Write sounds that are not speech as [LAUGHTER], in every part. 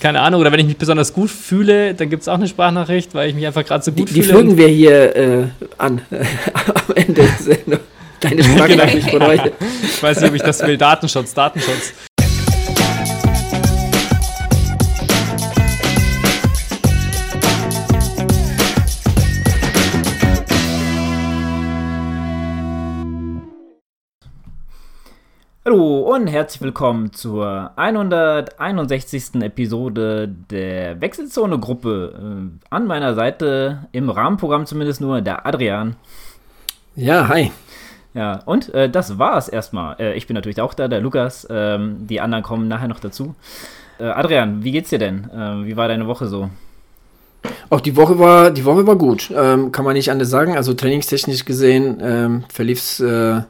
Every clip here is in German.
keine Ahnung, oder wenn ich mich besonders gut fühle, dann gibt es auch eine Sprachnachricht, weil ich mich einfach gerade so gut die, fühle. Die fügen wir hier äh, an [LAUGHS] am Ende der Sendung. Deine [LAUGHS] Sprachnachricht von euch. Ich weiß nicht, ob ich das will. Datenschutz, Datenschutz. Hallo und herzlich willkommen zur 161. Episode der Wechselzone-Gruppe. Äh, an meiner Seite, im Rahmenprogramm zumindest nur, der Adrian. Ja, hi. Ja, und äh, das war's erstmal. Äh, ich bin natürlich auch da, der Lukas. Ähm, die anderen kommen nachher noch dazu. Äh, Adrian, wie geht's dir denn? Ähm, wie war deine Woche so? Auch die Woche war, die Woche war gut. Ähm, kann man nicht anders sagen. Also trainingstechnisch gesehen ähm, verlief's äh,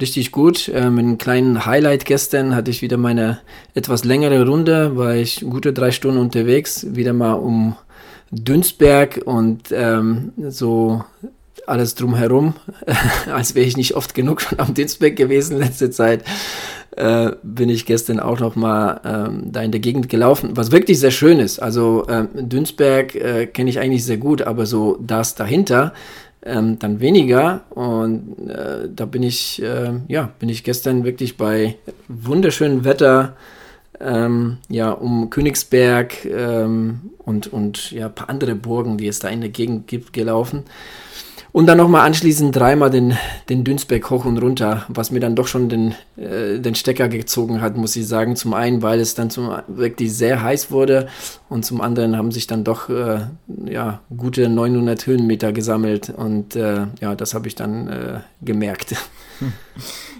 richtig gut. Äh, mit einem kleinen Highlight gestern hatte ich wieder meine etwas längere Runde, war ich gute drei Stunden unterwegs, wieder mal um Dünsberg und ähm, so alles drumherum, [LAUGHS] als wäre ich nicht oft genug schon am Dünsberg gewesen letzte Zeit, äh, bin ich gestern auch noch mal ähm, da in der Gegend gelaufen, was wirklich sehr schön ist. Also ähm, Dünsberg äh, kenne ich eigentlich sehr gut, aber so das dahinter, ähm, dann weniger. Und äh, da bin ich, äh, ja, bin ich gestern wirklich bei wunderschönem Wetter, ähm, ja, um Königsberg ähm, und, und ja, ein paar andere Burgen, die es da in der Gegend gibt, gelaufen. Und dann nochmal anschließend dreimal den, den Dünsberg hoch und runter, was mir dann doch schon den, äh, den Stecker gezogen hat, muss ich sagen. Zum einen, weil es dann zum, wirklich sehr heiß wurde und zum anderen haben sich dann doch äh, ja, gute 900 Höhenmeter gesammelt und äh, ja, das habe ich dann äh, gemerkt. [LAUGHS]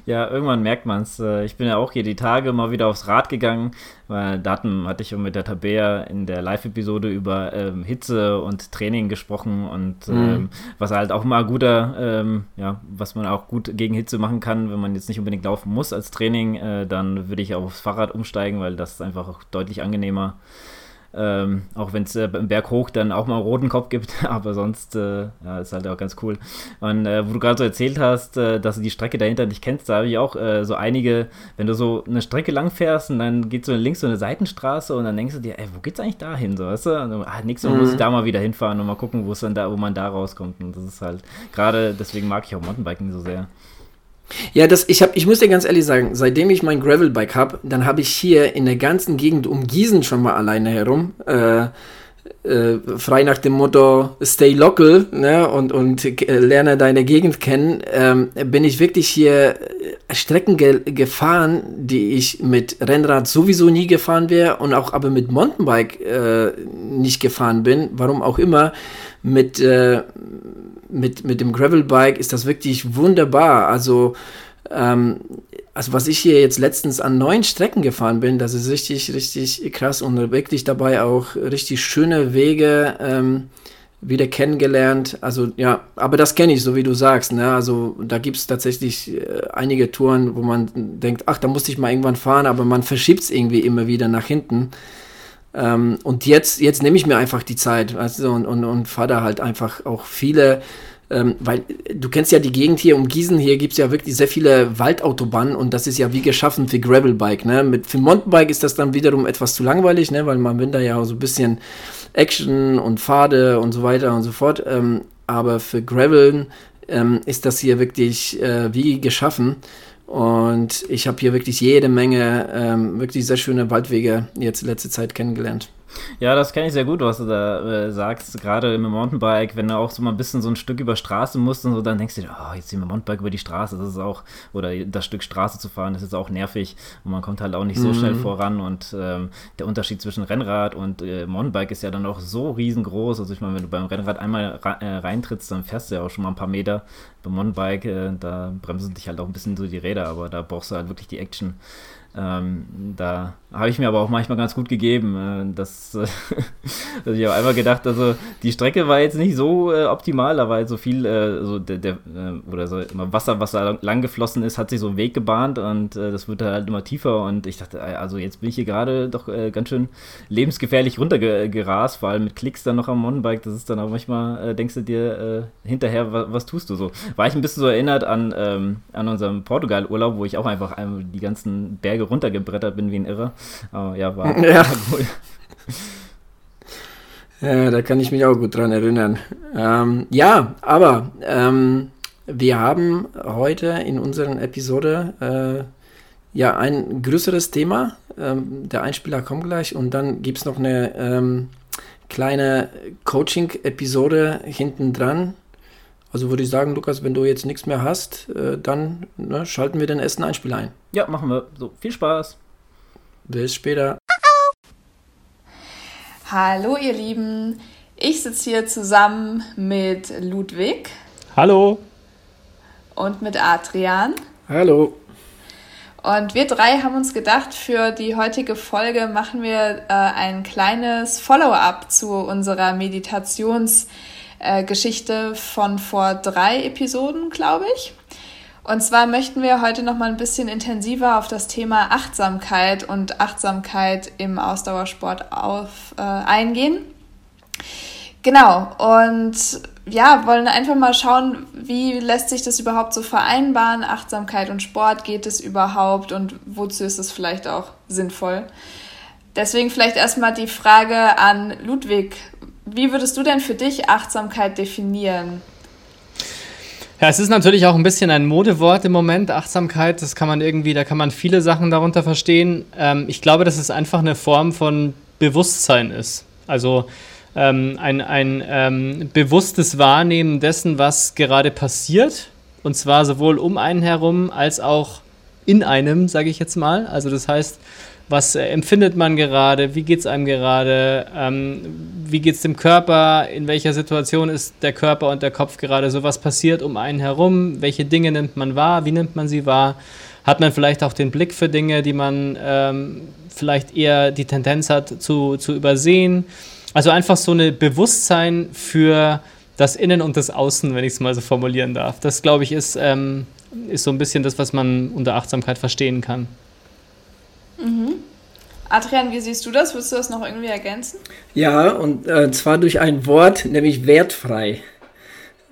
Ja, irgendwann merkt man es. Äh, ich bin ja auch hier die Tage mal wieder aufs Rad gegangen, weil Daten hatte ich mit der Tabea in der Live-Episode über ähm, Hitze und Training gesprochen und mhm. ähm, was halt auch mal guter, ähm, ja, was man auch gut gegen Hitze machen kann, wenn man jetzt nicht unbedingt laufen muss als Training, äh, dann würde ich aufs Fahrrad umsteigen, weil das ist einfach auch deutlich angenehmer. Ähm, auch wenn es äh, im Berg hoch dann auch mal einen roten Kopf gibt, [LAUGHS] aber sonst äh, ja, ist halt auch ganz cool. Und äh, wo du gerade so erzählt hast, äh, dass du die Strecke dahinter nicht kennst, da habe ich auch äh, so einige, wenn du so eine Strecke lang fährst und dann geht so links so eine Seitenstraße und dann denkst du dir, ey, wo geht's eigentlich da hin? So, weißt du? Und, ah, nächstes Mal mhm. muss ich da mal wieder hinfahren und mal gucken, wo es dann da, wo man da rauskommt. Und das ist halt, gerade deswegen mag ich auch Mountainbiking so sehr. Ja, das, ich, hab, ich muss dir ganz ehrlich sagen, seitdem ich mein Gravelbike habe, dann habe ich hier in der ganzen Gegend um Gießen schon mal alleine herum. Äh, äh, frei nach dem Motto Stay local ne, und, und äh, lerne deine Gegend kennen, ähm, bin ich wirklich hier äh, Strecken ge gefahren, die ich mit Rennrad sowieso nie gefahren wäre und auch aber mit Mountainbike äh, nicht gefahren bin, warum auch immer. Mit, äh, mit, mit dem Gravelbike ist das wirklich wunderbar. Also, ähm, also was ich hier jetzt letztens an neuen Strecken gefahren bin, das ist richtig, richtig krass und wirklich dabei auch richtig schöne Wege ähm, wieder kennengelernt. Also ja, aber das kenne ich, so wie du sagst. Ne? Also da gibt es tatsächlich äh, einige Touren, wo man denkt, ach, da musste ich mal irgendwann fahren, aber man verschiebt es irgendwie immer wieder nach hinten. Ähm, und jetzt, jetzt nehme ich mir einfach die Zeit weißt und, und, und fahre da halt einfach auch viele, ähm, weil du kennst ja die Gegend hier um Gießen, hier gibt es ja wirklich sehr viele Waldautobahnen und das ist ja wie geschaffen für Gravelbike. Ne? Mit, für Mountainbike ist das dann wiederum etwas zu langweilig, ne? weil man will da ja so ein bisschen Action und Pfade und so weiter und so fort. Ähm, aber für Graveln ähm, ist das hier wirklich äh, wie geschaffen. Und ich habe hier wirklich jede Menge ähm, wirklich sehr schöne Waldwege jetzt letzte Zeit kennengelernt. Ja, das kenne ich sehr gut, was du da äh, sagst. Gerade im Mountainbike, wenn du auch so mal ein bisschen so ein Stück über Straße musst und so, dann denkst du dir, oh, jetzt wir Mountainbike über die Straße. Das ist auch, oder das Stück Straße zu fahren, das ist auch nervig. Und man kommt halt auch nicht so mhm. schnell voran. Und ähm, der Unterschied zwischen Rennrad und äh, Mountainbike ist ja dann auch so riesengroß. Also ich meine, wenn du beim Rennrad einmal äh, reintrittst, dann fährst du ja auch schon mal ein paar Meter. Beim Mountainbike, äh, da bremsen dich halt auch ein bisschen so die Räder, aber da brauchst du halt wirklich die Action. Ähm, da habe ich mir aber auch manchmal ganz gut gegeben. Äh, dass, äh, [LAUGHS] dass ich habe einfach gedacht, also die Strecke war jetzt nicht so äh, optimal, da war jetzt so viel, äh, so der, der äh, oder so immer Wasser, was da lang geflossen ist, hat sich so einen Weg gebahnt und das wird halt immer tiefer und ich dachte, also jetzt bin ich hier gerade doch ganz schön lebensgefährlich runtergerast, vor allem mit Klicks dann noch am Mountainbike, das ist dann auch manchmal, denkst du dir hinterher, was, was, tust du so? War ich ein bisschen so erinnert an, ähm, an unserem Portugal-Urlaub, wo ich auch einfach die ganzen Berge runtergebrettert bin wie ein Irrer. Aber ja, war, [LAUGHS] ja. wohl. [LAUGHS] Ja, da kann ich mich auch gut dran erinnern. Ähm, ja, aber ähm, wir haben heute in unserer Episode äh, ja ein größeres Thema. Ähm, der Einspieler kommt gleich und dann gibt es noch eine ähm, kleine Coaching-Episode hinten dran. Also würde ich sagen, Lukas, wenn du jetzt nichts mehr hast, äh, dann ne, schalten wir den ersten Einspieler ein. Ja, machen wir. So, viel Spaß. Bis später. Hallo ihr Lieben, ich sitze hier zusammen mit Ludwig. Hallo. Und mit Adrian. Hallo. Und wir drei haben uns gedacht, für die heutige Folge machen wir äh, ein kleines Follow-up zu unserer Meditationsgeschichte äh, von vor drei Episoden, glaube ich. Und zwar möchten wir heute noch mal ein bisschen intensiver auf das Thema Achtsamkeit und Achtsamkeit im Ausdauersport auf, äh, eingehen. Genau, und ja, wollen einfach mal schauen, wie lässt sich das überhaupt so vereinbaren? Achtsamkeit und Sport, geht es überhaupt und wozu ist es vielleicht auch sinnvoll? Deswegen vielleicht erstmal die Frage an Ludwig. Wie würdest du denn für dich Achtsamkeit definieren? Ja, es ist natürlich auch ein bisschen ein Modewort im Moment, Achtsamkeit. Das kann man irgendwie, da kann man viele Sachen darunter verstehen. Ähm, ich glaube, dass es einfach eine Form von Bewusstsein ist. Also ähm, ein, ein ähm, bewusstes Wahrnehmen dessen, was gerade passiert. Und zwar sowohl um einen herum als auch in einem, sage ich jetzt mal. Also das heißt, was äh, empfindet man gerade, wie geht es einem gerade, ähm, wie geht es dem Körper, in welcher Situation ist der Körper und der Kopf gerade so, was passiert um einen herum, welche Dinge nimmt man wahr, wie nimmt man sie wahr, hat man vielleicht auch den Blick für Dinge, die man ähm, vielleicht eher die Tendenz hat zu, zu übersehen. Also einfach so ein Bewusstsein für das Innen und das Außen, wenn ich es mal so formulieren darf. Das, glaube ich, ist, ähm, ist so ein bisschen das, was man unter Achtsamkeit verstehen kann. Mhm. Adrian, wie siehst du das? Willst du das noch irgendwie ergänzen? Ja, und äh, zwar durch ein Wort, nämlich wertfrei.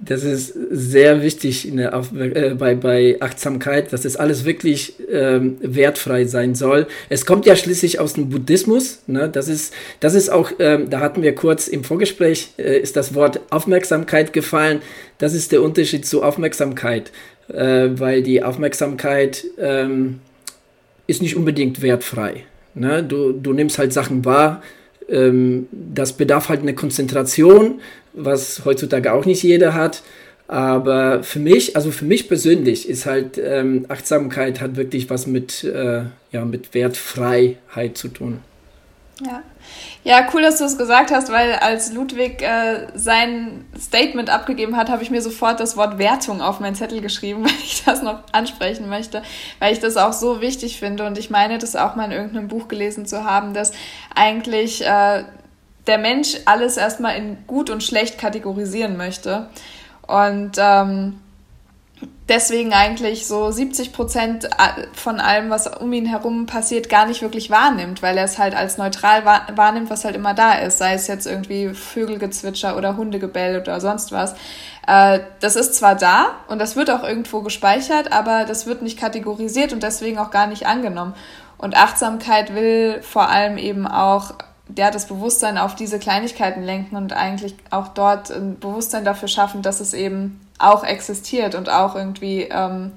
Das ist sehr wichtig der, auf, äh, bei, bei Achtsamkeit, dass das alles wirklich ähm, wertfrei sein soll. Es kommt ja schließlich aus dem Buddhismus. Ne? Das, ist, das ist auch, ähm, da hatten wir kurz im Vorgespräch, äh, ist das Wort Aufmerksamkeit gefallen. Das ist der Unterschied zu Aufmerksamkeit, äh, weil die Aufmerksamkeit ähm, ist nicht unbedingt wertfrei. Ne? Du, du nimmst halt Sachen wahr. Ähm, das bedarf halt eine Konzentration, was heutzutage auch nicht jeder hat. Aber für mich, also für mich persönlich, ist halt ähm, Achtsamkeit hat wirklich was mit, äh, ja, mit Wertfreiheit zu tun. Ja. Ja, cool, dass du es gesagt hast, weil als Ludwig äh, sein Statement abgegeben hat, habe ich mir sofort das Wort Wertung auf meinen Zettel geschrieben, [LAUGHS] weil ich das noch ansprechen möchte, weil ich das auch so wichtig finde und ich meine, das auch mal in irgendeinem Buch gelesen zu haben, dass eigentlich äh, der Mensch alles erstmal in gut und schlecht kategorisieren möchte. Und ähm, deswegen eigentlich so 70 Prozent von allem, was um ihn herum passiert, gar nicht wirklich wahrnimmt, weil er es halt als neutral wahrnimmt, was halt immer da ist, sei es jetzt irgendwie Vögelgezwitscher oder Hundegebell oder sonst was. Äh, das ist zwar da und das wird auch irgendwo gespeichert, aber das wird nicht kategorisiert und deswegen auch gar nicht angenommen. Und Achtsamkeit will vor allem eben auch ja, das Bewusstsein auf diese Kleinigkeiten lenken und eigentlich auch dort ein Bewusstsein dafür schaffen, dass es eben auch existiert und auch irgendwie ähm,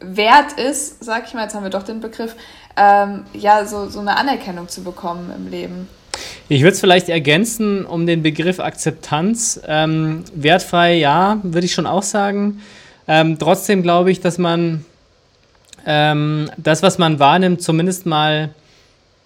wert ist, sag ich mal, jetzt haben wir doch den Begriff, ähm, ja, so, so eine Anerkennung zu bekommen im Leben. Ich würde es vielleicht ergänzen um den Begriff Akzeptanz. Ähm, wertfrei, ja, würde ich schon auch sagen. Ähm, trotzdem glaube ich, dass man ähm, das, was man wahrnimmt, zumindest mal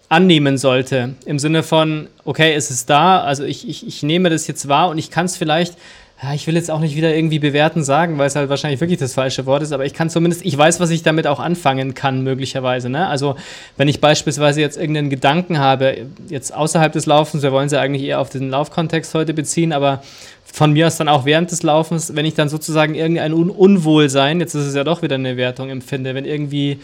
annehmen sollte. Im Sinne von, okay, es ist da, also ich, ich, ich nehme das jetzt wahr und ich kann es vielleicht ja, ich will jetzt auch nicht wieder irgendwie bewerten sagen, weil es halt wahrscheinlich wirklich das falsche Wort ist, aber ich kann zumindest, ich weiß, was ich damit auch anfangen kann, möglicherweise. Ne? Also, wenn ich beispielsweise jetzt irgendeinen Gedanken habe, jetzt außerhalb des Laufens, wir wollen sie eigentlich eher auf den Laufkontext heute beziehen, aber von mir aus dann auch während des Laufens, wenn ich dann sozusagen irgendein Un Unwohlsein, jetzt ist es ja doch wieder eine Wertung empfinde, wenn irgendwie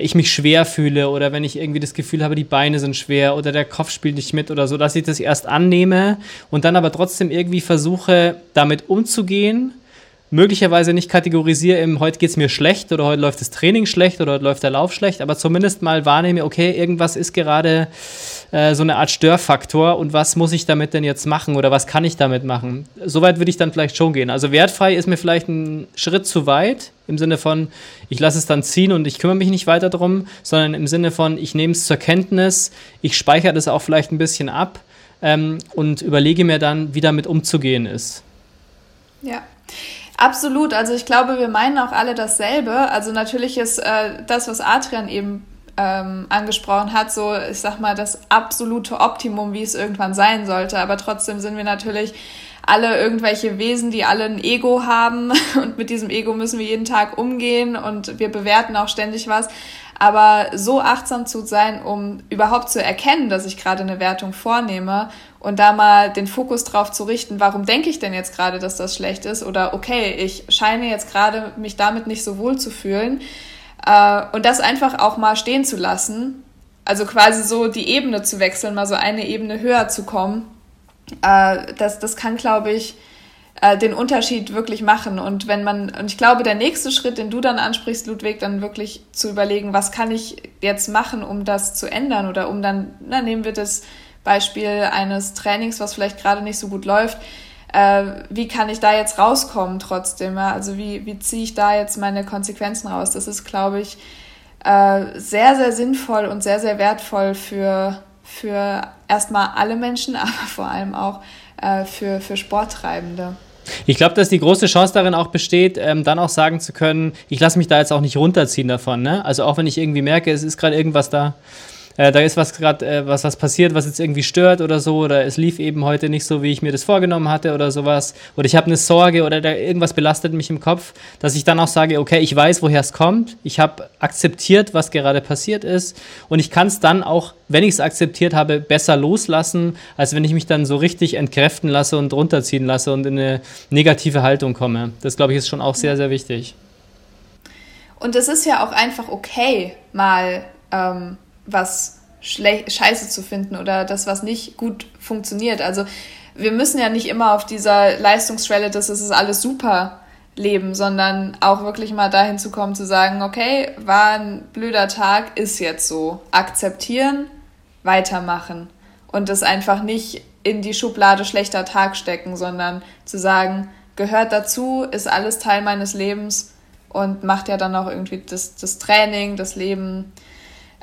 ich mich schwer fühle oder wenn ich irgendwie das Gefühl habe, die Beine sind schwer oder der Kopf spielt nicht mit oder so, dass ich das erst annehme und dann aber trotzdem irgendwie versuche, damit umzugehen. Möglicherweise nicht kategorisiere im, heute geht es mir schlecht oder heute läuft das Training schlecht oder heute läuft der Lauf schlecht, aber zumindest mal wahrnehme, okay, irgendwas ist gerade äh, so eine Art Störfaktor und was muss ich damit denn jetzt machen oder was kann ich damit machen? Soweit würde ich dann vielleicht schon gehen. Also wertfrei ist mir vielleicht ein Schritt zu weit im Sinne von, ich lasse es dann ziehen und ich kümmere mich nicht weiter drum, sondern im Sinne von, ich nehme es zur Kenntnis, ich speichere das auch vielleicht ein bisschen ab ähm, und überlege mir dann, wie damit umzugehen ist. Ja. Absolut, also ich glaube, wir meinen auch alle dasselbe. Also natürlich ist äh, das, was Adrian eben ähm, angesprochen hat, so ich sag mal das absolute Optimum, wie es irgendwann sein sollte. Aber trotzdem sind wir natürlich alle irgendwelche Wesen, die alle ein Ego haben [LAUGHS] und mit diesem Ego müssen wir jeden Tag umgehen und wir bewerten auch ständig was. Aber so achtsam zu sein, um überhaupt zu erkennen, dass ich gerade eine Wertung vornehme und da mal den Fokus drauf zu richten, warum denke ich denn jetzt gerade, dass das schlecht ist oder okay, ich scheine jetzt gerade mich damit nicht so wohl zu fühlen und das einfach auch mal stehen zu lassen, also quasi so die Ebene zu wechseln, mal so eine Ebene höher zu kommen, äh, das, das kann, glaube ich, äh, den Unterschied wirklich machen. Und wenn man, und ich glaube, der nächste Schritt, den du dann ansprichst, Ludwig, dann wirklich zu überlegen, was kann ich jetzt machen, um das zu ändern oder um dann, na, nehmen wir das Beispiel eines Trainings, was vielleicht gerade nicht so gut läuft, äh, wie kann ich da jetzt rauskommen trotzdem? Ja? Also wie, wie ziehe ich da jetzt meine Konsequenzen raus? Das ist, glaube ich, äh, sehr, sehr sinnvoll und sehr, sehr wertvoll für, für erstmal alle Menschen, [LAUGHS] aber vor allem auch äh, für, für Sporttreibende. Ich glaube, dass die große Chance darin auch besteht, ähm, dann auch sagen zu können, ich lasse mich da jetzt auch nicht runterziehen davon. Ne? Also auch wenn ich irgendwie merke, es ist gerade irgendwas da, äh, da ist was gerade äh, was, was passiert, was jetzt irgendwie stört oder so, oder es lief eben heute nicht so, wie ich mir das vorgenommen hatte oder sowas, oder ich habe eine Sorge oder da, irgendwas belastet mich im Kopf, dass ich dann auch sage, okay, ich weiß, woher es kommt, ich habe akzeptiert, was gerade passiert ist und ich kann es dann auch, wenn ich es akzeptiert habe, besser loslassen, als wenn ich mich dann so richtig entkräften lasse und runterziehen lasse und in eine negative Haltung komme. Das, glaube ich, ist schon auch sehr, sehr wichtig. Und es ist ja auch einfach okay, mal ähm, was scheiße zu finden oder das, was nicht gut funktioniert. Also wir müssen ja nicht immer auf dieser Leistungsschwelle, dass es ist alles super leben, sondern auch wirklich mal dahin zu kommen, zu sagen, okay, war ein blöder Tag, ist jetzt so. Akzeptieren, weitermachen und das einfach nicht in die Schublade schlechter Tag stecken, sondern zu sagen, gehört dazu, ist alles Teil meines Lebens und macht ja dann auch irgendwie das, das Training, das Leben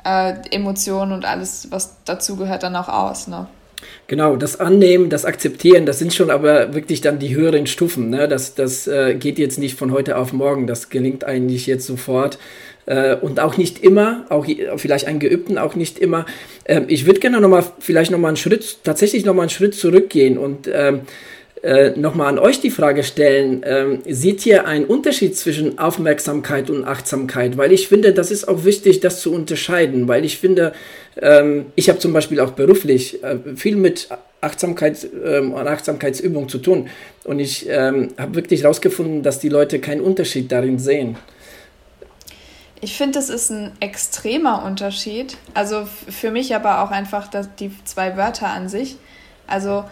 äh, Emotionen und alles, was dazu gehört, dann auch aus. Ne? Genau, das Annehmen, das Akzeptieren, das sind schon aber wirklich dann die höheren Stufen. Ne? Das, das äh, geht jetzt nicht von heute auf morgen, das gelingt eigentlich jetzt sofort. Äh, und auch nicht immer, auch vielleicht einen Geübten auch nicht immer. Ähm, ich würde gerne nochmal, vielleicht nochmal einen Schritt, tatsächlich nochmal einen Schritt zurückgehen und ähm, äh, nochmal an euch die Frage stellen, ähm, seht ihr einen Unterschied zwischen Aufmerksamkeit und Achtsamkeit? Weil ich finde, das ist auch wichtig, das zu unterscheiden, weil ich finde, ähm, ich habe zum Beispiel auch beruflich äh, viel mit Achtsamkeit ähm, Achtsamkeitsübung zu tun und ich ähm, habe wirklich herausgefunden, dass die Leute keinen Unterschied darin sehen. Ich finde, das ist ein extremer Unterschied. Also für mich aber auch einfach die zwei Wörter an sich. Also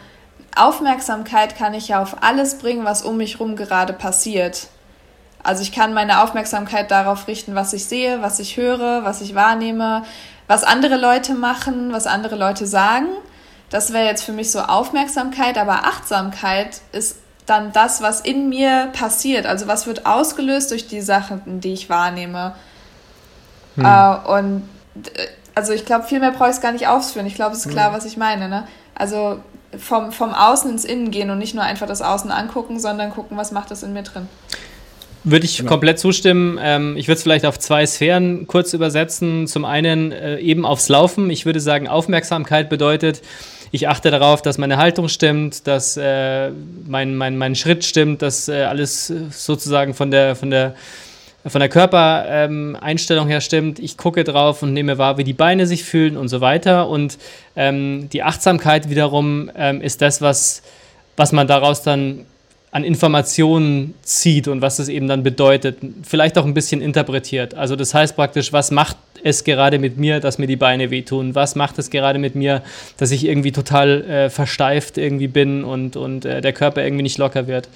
Aufmerksamkeit kann ich ja auf alles bringen, was um mich herum gerade passiert. Also ich kann meine Aufmerksamkeit darauf richten, was ich sehe, was ich höre, was ich wahrnehme, was andere Leute machen, was andere Leute sagen. Das wäre jetzt für mich so Aufmerksamkeit, aber Achtsamkeit ist dann das, was in mir passiert. Also was wird ausgelöst durch die Sachen, die ich wahrnehme. Hm. Äh, und äh, also ich glaube, viel mehr brauche ich es gar nicht ausführen. Ich glaube, es ist klar, hm. was ich meine. Ne? Also vom, vom Außen ins Innen gehen und nicht nur einfach das Außen angucken, sondern gucken, was macht das in mir drin. Würde ich genau. komplett zustimmen. Ähm, ich würde es vielleicht auf zwei Sphären kurz übersetzen. Zum einen äh, eben aufs Laufen. Ich würde sagen, Aufmerksamkeit bedeutet, ich achte darauf, dass meine Haltung stimmt, dass äh, mein, mein, mein Schritt stimmt, dass äh, alles sozusagen von der, von der von der Körpereinstellung her stimmt. Ich gucke drauf und nehme wahr, wie die Beine sich fühlen und so weiter. Und ähm, die Achtsamkeit wiederum ähm, ist das, was, was man daraus dann an Informationen zieht und was es eben dann bedeutet. Vielleicht auch ein bisschen interpretiert. Also das heißt praktisch, was macht es gerade mit mir, dass mir die Beine wehtun? Was macht es gerade mit mir, dass ich irgendwie total äh, versteift irgendwie bin und, und äh, der Körper irgendwie nicht locker wird?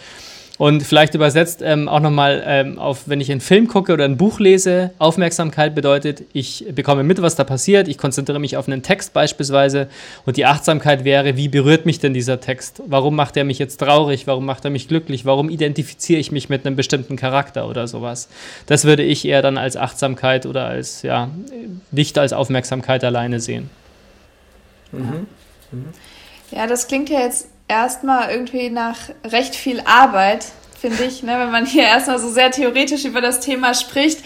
Und vielleicht übersetzt ähm, auch nochmal ähm, auf, wenn ich einen Film gucke oder ein Buch lese, Aufmerksamkeit bedeutet, ich bekomme mit, was da passiert, ich konzentriere mich auf einen Text beispielsweise und die Achtsamkeit wäre, wie berührt mich denn dieser Text? Warum macht er mich jetzt traurig? Warum macht er mich glücklich? Warum identifiziere ich mich mit einem bestimmten Charakter oder sowas? Das würde ich eher dann als Achtsamkeit oder als, ja, nicht als Aufmerksamkeit alleine sehen. Mhm. Mhm. Ja, das klingt ja jetzt erstmal irgendwie nach recht viel Arbeit, finde ich, ne? wenn man hier erstmal so sehr theoretisch über das Thema spricht.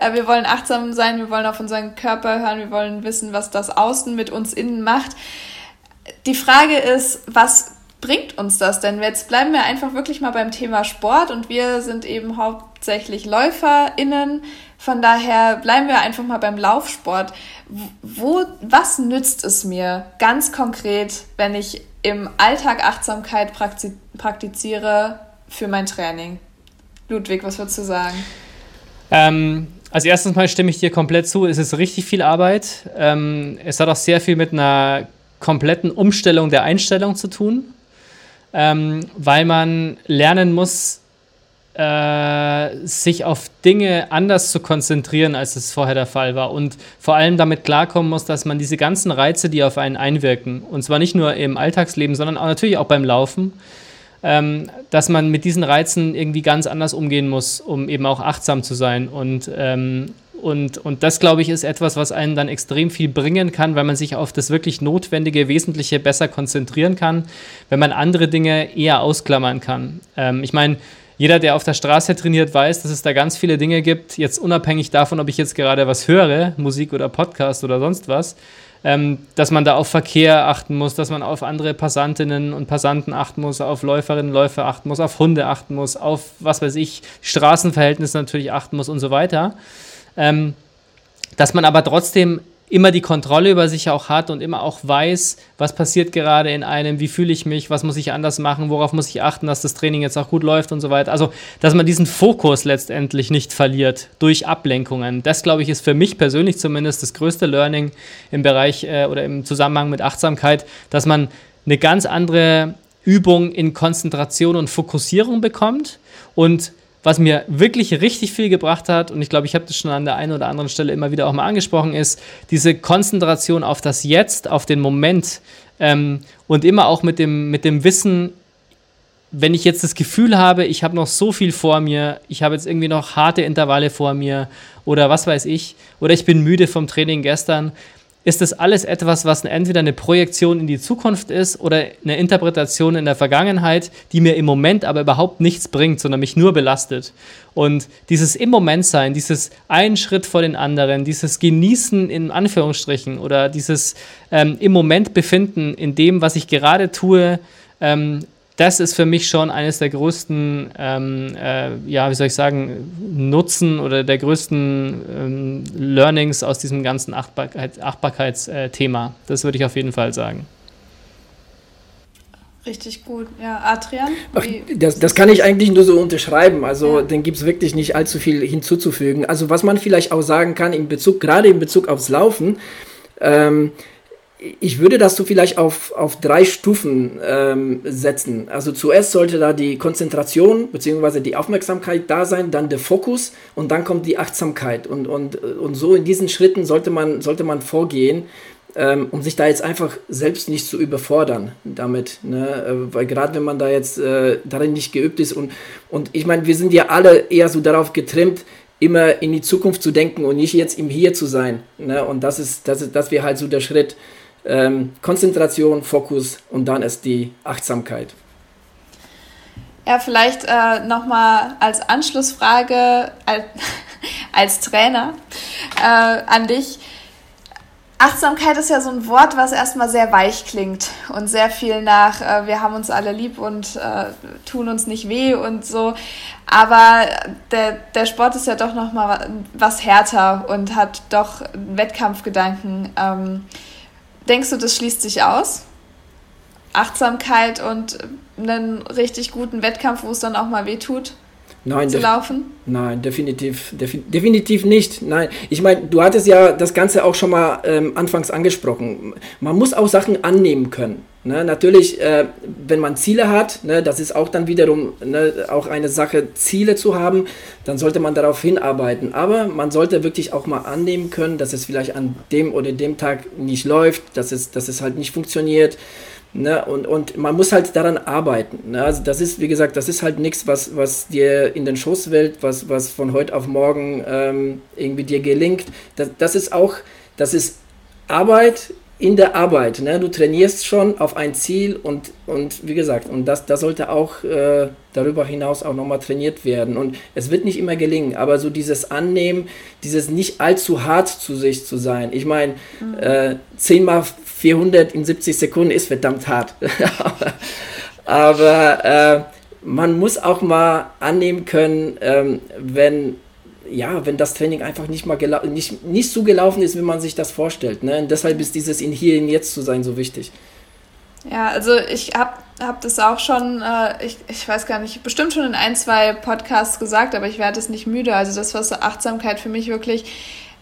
Äh, wir wollen achtsam sein, wir wollen auf unseren Körper hören, wir wollen wissen, was das Außen mit uns innen macht. Die Frage ist, was bringt uns das denn? Jetzt bleiben wir einfach wirklich mal beim Thema Sport und wir sind eben hauptsächlich LäuferInnen. Von daher bleiben wir einfach mal beim Laufsport. Wo, was nützt es mir ganz konkret, wenn ich im Alltag Achtsamkeit praktiziere für mein Training. Ludwig, was würdest du sagen? Ähm, als erstes Mal stimme ich dir komplett zu. Es ist richtig viel Arbeit. Ähm, es hat auch sehr viel mit einer kompletten Umstellung der Einstellung zu tun, ähm, weil man lernen muss, äh, sich auf Dinge anders zu konzentrieren, als es vorher der Fall war. Und vor allem damit klarkommen muss, dass man diese ganzen Reize, die auf einen einwirken, und zwar nicht nur im Alltagsleben, sondern auch natürlich auch beim Laufen, ähm, dass man mit diesen Reizen irgendwie ganz anders umgehen muss, um eben auch achtsam zu sein. Und, ähm, und, und das, glaube ich, ist etwas, was einen dann extrem viel bringen kann, weil man sich auf das wirklich Notwendige, Wesentliche besser konzentrieren kann, wenn man andere Dinge eher ausklammern kann. Ähm, ich meine, jeder, der auf der Straße trainiert, weiß, dass es da ganz viele Dinge gibt, jetzt unabhängig davon, ob ich jetzt gerade was höre, Musik oder Podcast oder sonst was, ähm, dass man da auf Verkehr achten muss, dass man auf andere Passantinnen und Passanten achten muss, auf Läuferinnen und Läufer achten muss, auf Hunde achten muss, auf, was weiß ich, Straßenverhältnisse natürlich achten muss und so weiter. Ähm, dass man aber trotzdem immer die Kontrolle über sich auch hat und immer auch weiß, was passiert gerade in einem, wie fühle ich mich, was muss ich anders machen, worauf muss ich achten, dass das Training jetzt auch gut läuft und so weiter. Also, dass man diesen Fokus letztendlich nicht verliert durch Ablenkungen. Das, glaube ich, ist für mich persönlich zumindest das größte Learning im Bereich äh, oder im Zusammenhang mit Achtsamkeit, dass man eine ganz andere Übung in Konzentration und Fokussierung bekommt und was mir wirklich richtig viel gebracht hat, und ich glaube, ich habe das schon an der einen oder anderen Stelle immer wieder auch mal angesprochen, ist diese Konzentration auf das Jetzt, auf den Moment ähm, und immer auch mit dem, mit dem Wissen, wenn ich jetzt das Gefühl habe, ich habe noch so viel vor mir, ich habe jetzt irgendwie noch harte Intervalle vor mir oder was weiß ich, oder ich bin müde vom Training gestern, ist das alles etwas, was entweder eine Projektion in die Zukunft ist oder eine Interpretation in der Vergangenheit, die mir im Moment aber überhaupt nichts bringt, sondern mich nur belastet. Und dieses im Moment sein, dieses einen Schritt vor den anderen, dieses Genießen in Anführungsstrichen oder dieses ähm, im Moment befinden in dem, was ich gerade tue, ähm, das ist für mich schon eines der größten, ähm, äh, ja, wie soll ich sagen, Nutzen oder der größten ähm, Learnings aus diesem ganzen Achtbarkeit, Achtbarkeitsthema. das würde ich auf jeden Fall sagen. Richtig gut. Ja, Adrian? Ach, das, das kann ich eigentlich nur so unterschreiben. Also, ja. den gibt es wirklich nicht allzu viel hinzuzufügen. Also, was man vielleicht auch sagen kann, in Bezug, gerade in Bezug aufs Laufen, ähm, ich würde das so vielleicht auf, auf drei Stufen ähm, setzen. Also zuerst sollte da die Konzentration bzw. die Aufmerksamkeit da sein, dann der Fokus und dann kommt die Achtsamkeit. Und, und, und so in diesen Schritten sollte man, sollte man vorgehen, ähm, um sich da jetzt einfach selbst nicht zu überfordern damit. Ne? Äh, weil gerade wenn man da jetzt äh, darin nicht geübt ist und, und ich meine, wir sind ja alle eher so darauf getrimmt, immer in die Zukunft zu denken und nicht jetzt im Hier zu sein. Ne? Und das ist, das ist, das wäre halt so der Schritt ähm, Konzentration, Fokus und dann ist die Achtsamkeit. Ja, vielleicht äh, nochmal als Anschlussfrage als, [LAUGHS] als Trainer äh, an dich. Achtsamkeit ist ja so ein Wort, was erstmal sehr weich klingt und sehr viel nach, äh, wir haben uns alle lieb und äh, tun uns nicht weh und so. Aber der, der Sport ist ja doch nochmal was härter und hat doch Wettkampfgedanken. Ähm, Denkst du, das schließt sich aus? Achtsamkeit und einen richtig guten Wettkampf, wo es dann auch mal weh tut? Nein, zu laufen? Nein, definitiv, defi definitiv nicht. Nein, ich meine, du hattest ja das Ganze auch schon mal ähm, anfangs angesprochen. Man muss auch Sachen annehmen können. Ne? Natürlich, äh, wenn man Ziele hat, ne, das ist auch dann wiederum ne, auch eine Sache, Ziele zu haben, dann sollte man darauf hinarbeiten. Aber man sollte wirklich auch mal annehmen können, dass es vielleicht an dem oder dem Tag nicht läuft, dass es, dass es halt nicht funktioniert. Ne? Und, und man muss halt daran arbeiten. Ne? Also das ist, wie gesagt, das ist halt nichts, was, was dir in den Schoß fällt, was, was von heute auf morgen ähm, irgendwie dir gelingt. Das, das ist auch, das ist Arbeit in der Arbeit. Ne? Du trainierst schon auf ein Ziel und, und wie gesagt, und das, das sollte auch äh, darüber hinaus auch nochmal trainiert werden. Und es wird nicht immer gelingen, aber so dieses Annehmen, dieses nicht allzu hart zu sich zu sein. Ich meine, mhm. äh, 10 mal 400 in 70 Sekunden ist verdammt hart. aber, [LAUGHS] aber äh, man muss auch mal annehmen können, ähm, wenn ja, wenn das Training einfach nicht mal nicht, nicht so gelaufen ist, wie man sich das vorstellt. Ne? Und deshalb ist dieses in hier und jetzt zu sein so wichtig. Ja, also ich habe hab das auch schon, äh, ich, ich weiß gar nicht, bestimmt schon in ein, zwei Podcasts gesagt, aber ich werde es nicht müde. Also das, was Achtsamkeit für mich wirklich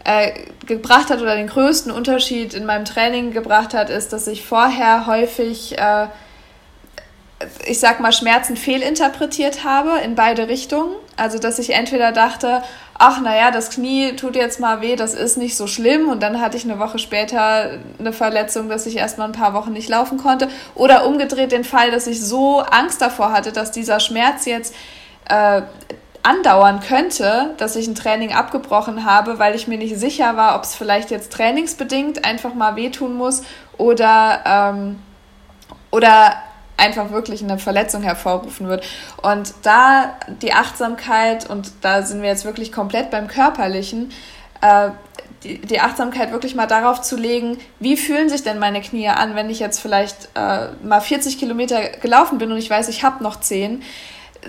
äh, gebracht hat oder den größten Unterschied in meinem Training gebracht hat, ist, dass ich vorher häufig äh, ich sag mal, Schmerzen fehlinterpretiert habe in beide Richtungen. Also, dass ich entweder dachte, ach, naja, das Knie tut jetzt mal weh, das ist nicht so schlimm. Und dann hatte ich eine Woche später eine Verletzung, dass ich erstmal ein paar Wochen nicht laufen konnte. Oder umgedreht den Fall, dass ich so Angst davor hatte, dass dieser Schmerz jetzt äh, andauern könnte, dass ich ein Training abgebrochen habe, weil ich mir nicht sicher war, ob es vielleicht jetzt trainingsbedingt einfach mal wehtun muss oder, ähm, oder einfach wirklich eine Verletzung hervorrufen wird. Und da die Achtsamkeit, und da sind wir jetzt wirklich komplett beim Körperlichen, äh, die, die Achtsamkeit wirklich mal darauf zu legen, wie fühlen sich denn meine Knie an, wenn ich jetzt vielleicht äh, mal 40 Kilometer gelaufen bin und ich weiß, ich habe noch 10,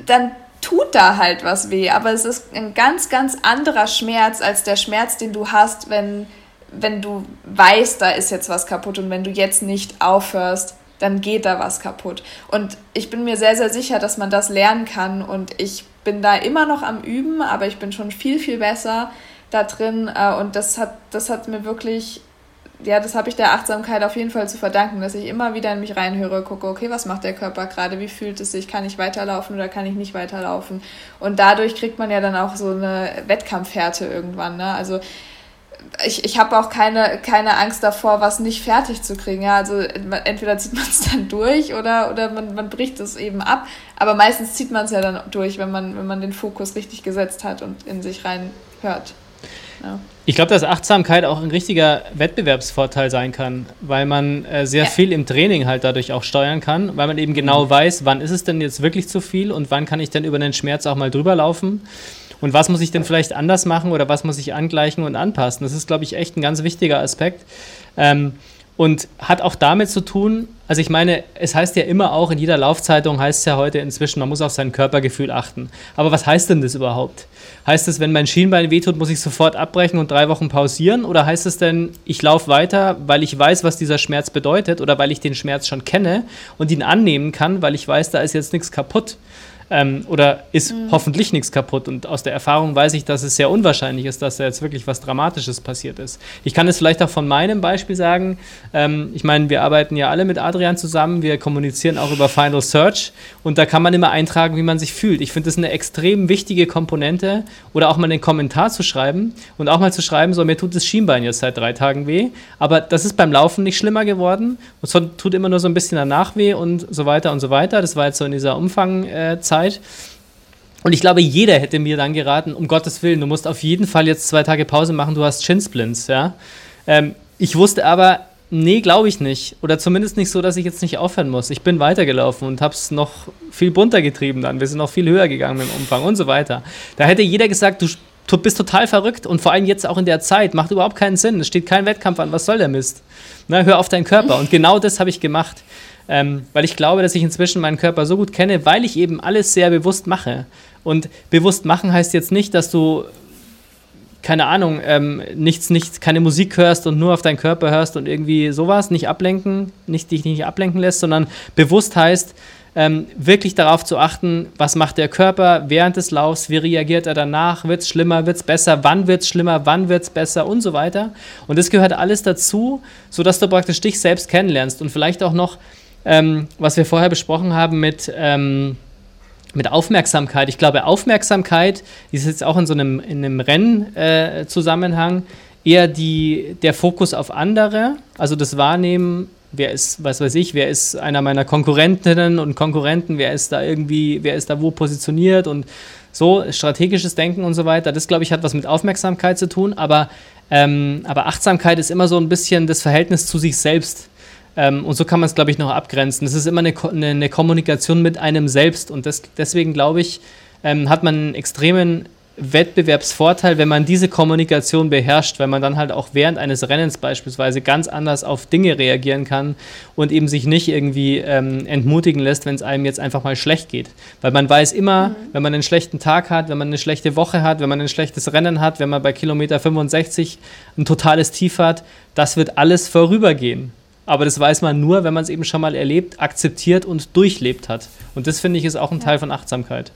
dann tut da halt was weh, aber es ist ein ganz, ganz anderer Schmerz als der Schmerz, den du hast, wenn, wenn du weißt, da ist jetzt was kaputt und wenn du jetzt nicht aufhörst, dann geht da was kaputt. Und ich bin mir sehr, sehr sicher, dass man das lernen kann. Und ich bin da immer noch am Üben, aber ich bin schon viel, viel besser da drin. Äh, und das hat, das hat mir wirklich, ja, das habe ich der Achtsamkeit auf jeden Fall zu verdanken, dass ich immer wieder in mich reinhöre, gucke, okay, was macht der Körper gerade, wie fühlt es sich, kann ich weiterlaufen oder kann ich nicht weiterlaufen. Und dadurch kriegt man ja dann auch so eine Wettkampfhärte irgendwann. Ne? Also ich, ich habe auch keine, keine Angst davor, was nicht fertig zu kriegen. Ja, also entweder zieht man es [LAUGHS] dann durch oder, oder man, man bricht es eben ab. Aber meistens zieht man es ja dann durch, wenn man, wenn man den Fokus richtig gesetzt hat und in sich rein hört. Ja. Ich glaube, dass Achtsamkeit auch ein richtiger Wettbewerbsvorteil sein kann, weil man äh, sehr ja. viel im Training halt dadurch auch steuern kann, weil man eben genau mhm. weiß, wann ist es denn jetzt wirklich zu viel und wann kann ich denn über den Schmerz auch mal drüber laufen. Und was muss ich denn vielleicht anders machen oder was muss ich angleichen und anpassen? Das ist, glaube ich, echt ein ganz wichtiger Aspekt. Ähm, und hat auch damit zu tun, also ich meine, es heißt ja immer auch, in jeder Laufzeitung heißt es ja heute inzwischen, man muss auf sein Körpergefühl achten. Aber was heißt denn das überhaupt? Heißt es, wenn mein Schienbein wehtut, muss ich sofort abbrechen und drei Wochen pausieren? Oder heißt es denn, ich laufe weiter, weil ich weiß, was dieser Schmerz bedeutet oder weil ich den Schmerz schon kenne und ihn annehmen kann, weil ich weiß, da ist jetzt nichts kaputt? Ähm, oder ist mhm. hoffentlich nichts kaputt. Und aus der Erfahrung weiß ich, dass es sehr unwahrscheinlich ist, dass da jetzt wirklich was Dramatisches passiert ist. Ich kann es vielleicht auch von meinem Beispiel sagen. Ähm, ich meine, wir arbeiten ja alle mit Adrian zusammen. Wir kommunizieren auch über Final Search und da kann man immer eintragen, wie man sich fühlt. Ich finde das eine extrem wichtige Komponente oder auch mal einen Kommentar zu schreiben und auch mal zu schreiben, so mir tut das Schienbein jetzt seit drei Tagen weh, aber das ist beim Laufen nicht schlimmer geworden und es tut immer nur so ein bisschen danach weh und so weiter und so weiter. Das war jetzt so in dieser Umfangzeit. Äh, Zeit. Und ich glaube, jeder hätte mir dann geraten, um Gottes Willen, du musst auf jeden Fall jetzt zwei Tage Pause machen, du hast Chinsplints, ja. Ähm, ich wusste aber, nee, glaube ich nicht. Oder zumindest nicht so, dass ich jetzt nicht aufhören muss. Ich bin weitergelaufen und habe es noch viel bunter getrieben dann. Wir sind noch viel höher gegangen im Umfang und so weiter. Da hätte jeder gesagt, du bist total verrückt und vor allem jetzt auch in der Zeit, macht überhaupt keinen Sinn. Es steht kein Wettkampf an, was soll der Mist? Na, hör auf deinen Körper. Und genau das habe ich gemacht ähm, weil ich glaube, dass ich inzwischen meinen Körper so gut kenne, weil ich eben alles sehr bewusst mache. Und bewusst machen heißt jetzt nicht, dass du keine Ahnung, ähm, nichts, nichts, keine Musik hörst und nur auf deinen Körper hörst und irgendwie sowas, nicht ablenken, nicht dich nicht ablenken lässt, sondern bewusst heißt, ähm, wirklich darauf zu achten, was macht der Körper während des Laufs, wie reagiert er danach, wird es schlimmer, wird es besser, wann wird es schlimmer, wann wird es besser und so weiter. Und das gehört alles dazu, sodass du praktisch dich selbst kennenlernst und vielleicht auch noch, ähm, was wir vorher besprochen haben mit, ähm, mit Aufmerksamkeit. Ich glaube, Aufmerksamkeit ist jetzt auch in so einem, in einem Rennzusammenhang äh, eher die, der Fokus auf andere, also das Wahrnehmen wer ist, was weiß ich, wer ist einer meiner Konkurrentinnen und Konkurrenten, wer ist da irgendwie, wer ist da wo positioniert und so, strategisches Denken und so weiter. Das, glaube ich, hat was mit Aufmerksamkeit zu tun, aber, ähm, aber Achtsamkeit ist immer so ein bisschen das Verhältnis zu sich selbst. Ähm, und so kann man es, glaube ich, noch abgrenzen. Es ist immer eine, eine, eine, Kommunikation mit einem selbst und das, deswegen, glaube ich, ähm, hat man einen extremen Wettbewerbsvorteil, wenn man diese Kommunikation beherrscht, weil man dann halt auch während eines Rennens beispielsweise ganz anders auf Dinge reagieren kann und eben sich nicht irgendwie ähm, entmutigen lässt, wenn es einem jetzt einfach mal schlecht geht. Weil man weiß immer, mhm. wenn man einen schlechten Tag hat, wenn man eine schlechte Woche hat, wenn man ein schlechtes Rennen hat, wenn man bei Kilometer 65 ein totales Tief hat, das wird alles vorübergehen. Aber das weiß man nur, wenn man es eben schon mal erlebt, akzeptiert und durchlebt hat. Und das finde ich ist auch ein ja. Teil von Achtsamkeit.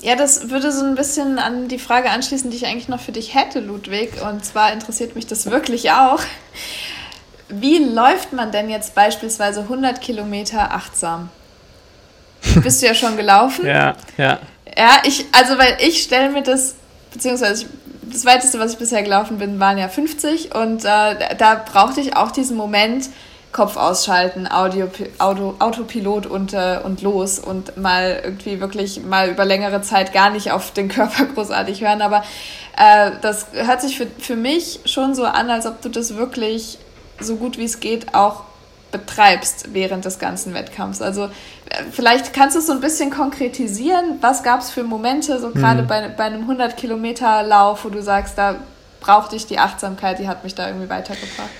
Ja, das würde so ein bisschen an die Frage anschließen, die ich eigentlich noch für dich hätte, Ludwig. Und zwar interessiert mich das wirklich auch. Wie läuft man denn jetzt beispielsweise 100 Kilometer achtsam? Bist du ja schon gelaufen? ja, ja. Ja, ich, also weil ich stelle mir das, beziehungsweise das weiteste, was ich bisher gelaufen bin, waren ja 50 und äh, da brauchte ich auch diesen Moment, Kopf ausschalten, Audio, Auto, Autopilot und, äh, und los und mal irgendwie wirklich mal über längere Zeit gar nicht auf den Körper [LAUGHS] großartig hören. Aber äh, das hört sich für, für mich schon so an, als ob du das wirklich so gut wie es geht auch betreibst während des ganzen Wettkampfs. Also äh, vielleicht kannst du es so ein bisschen konkretisieren. Was gab es für Momente, so gerade mhm. bei, bei einem 100 Kilometer Lauf, wo du sagst, da brauchte ich die Achtsamkeit, die hat mich da irgendwie weitergebracht?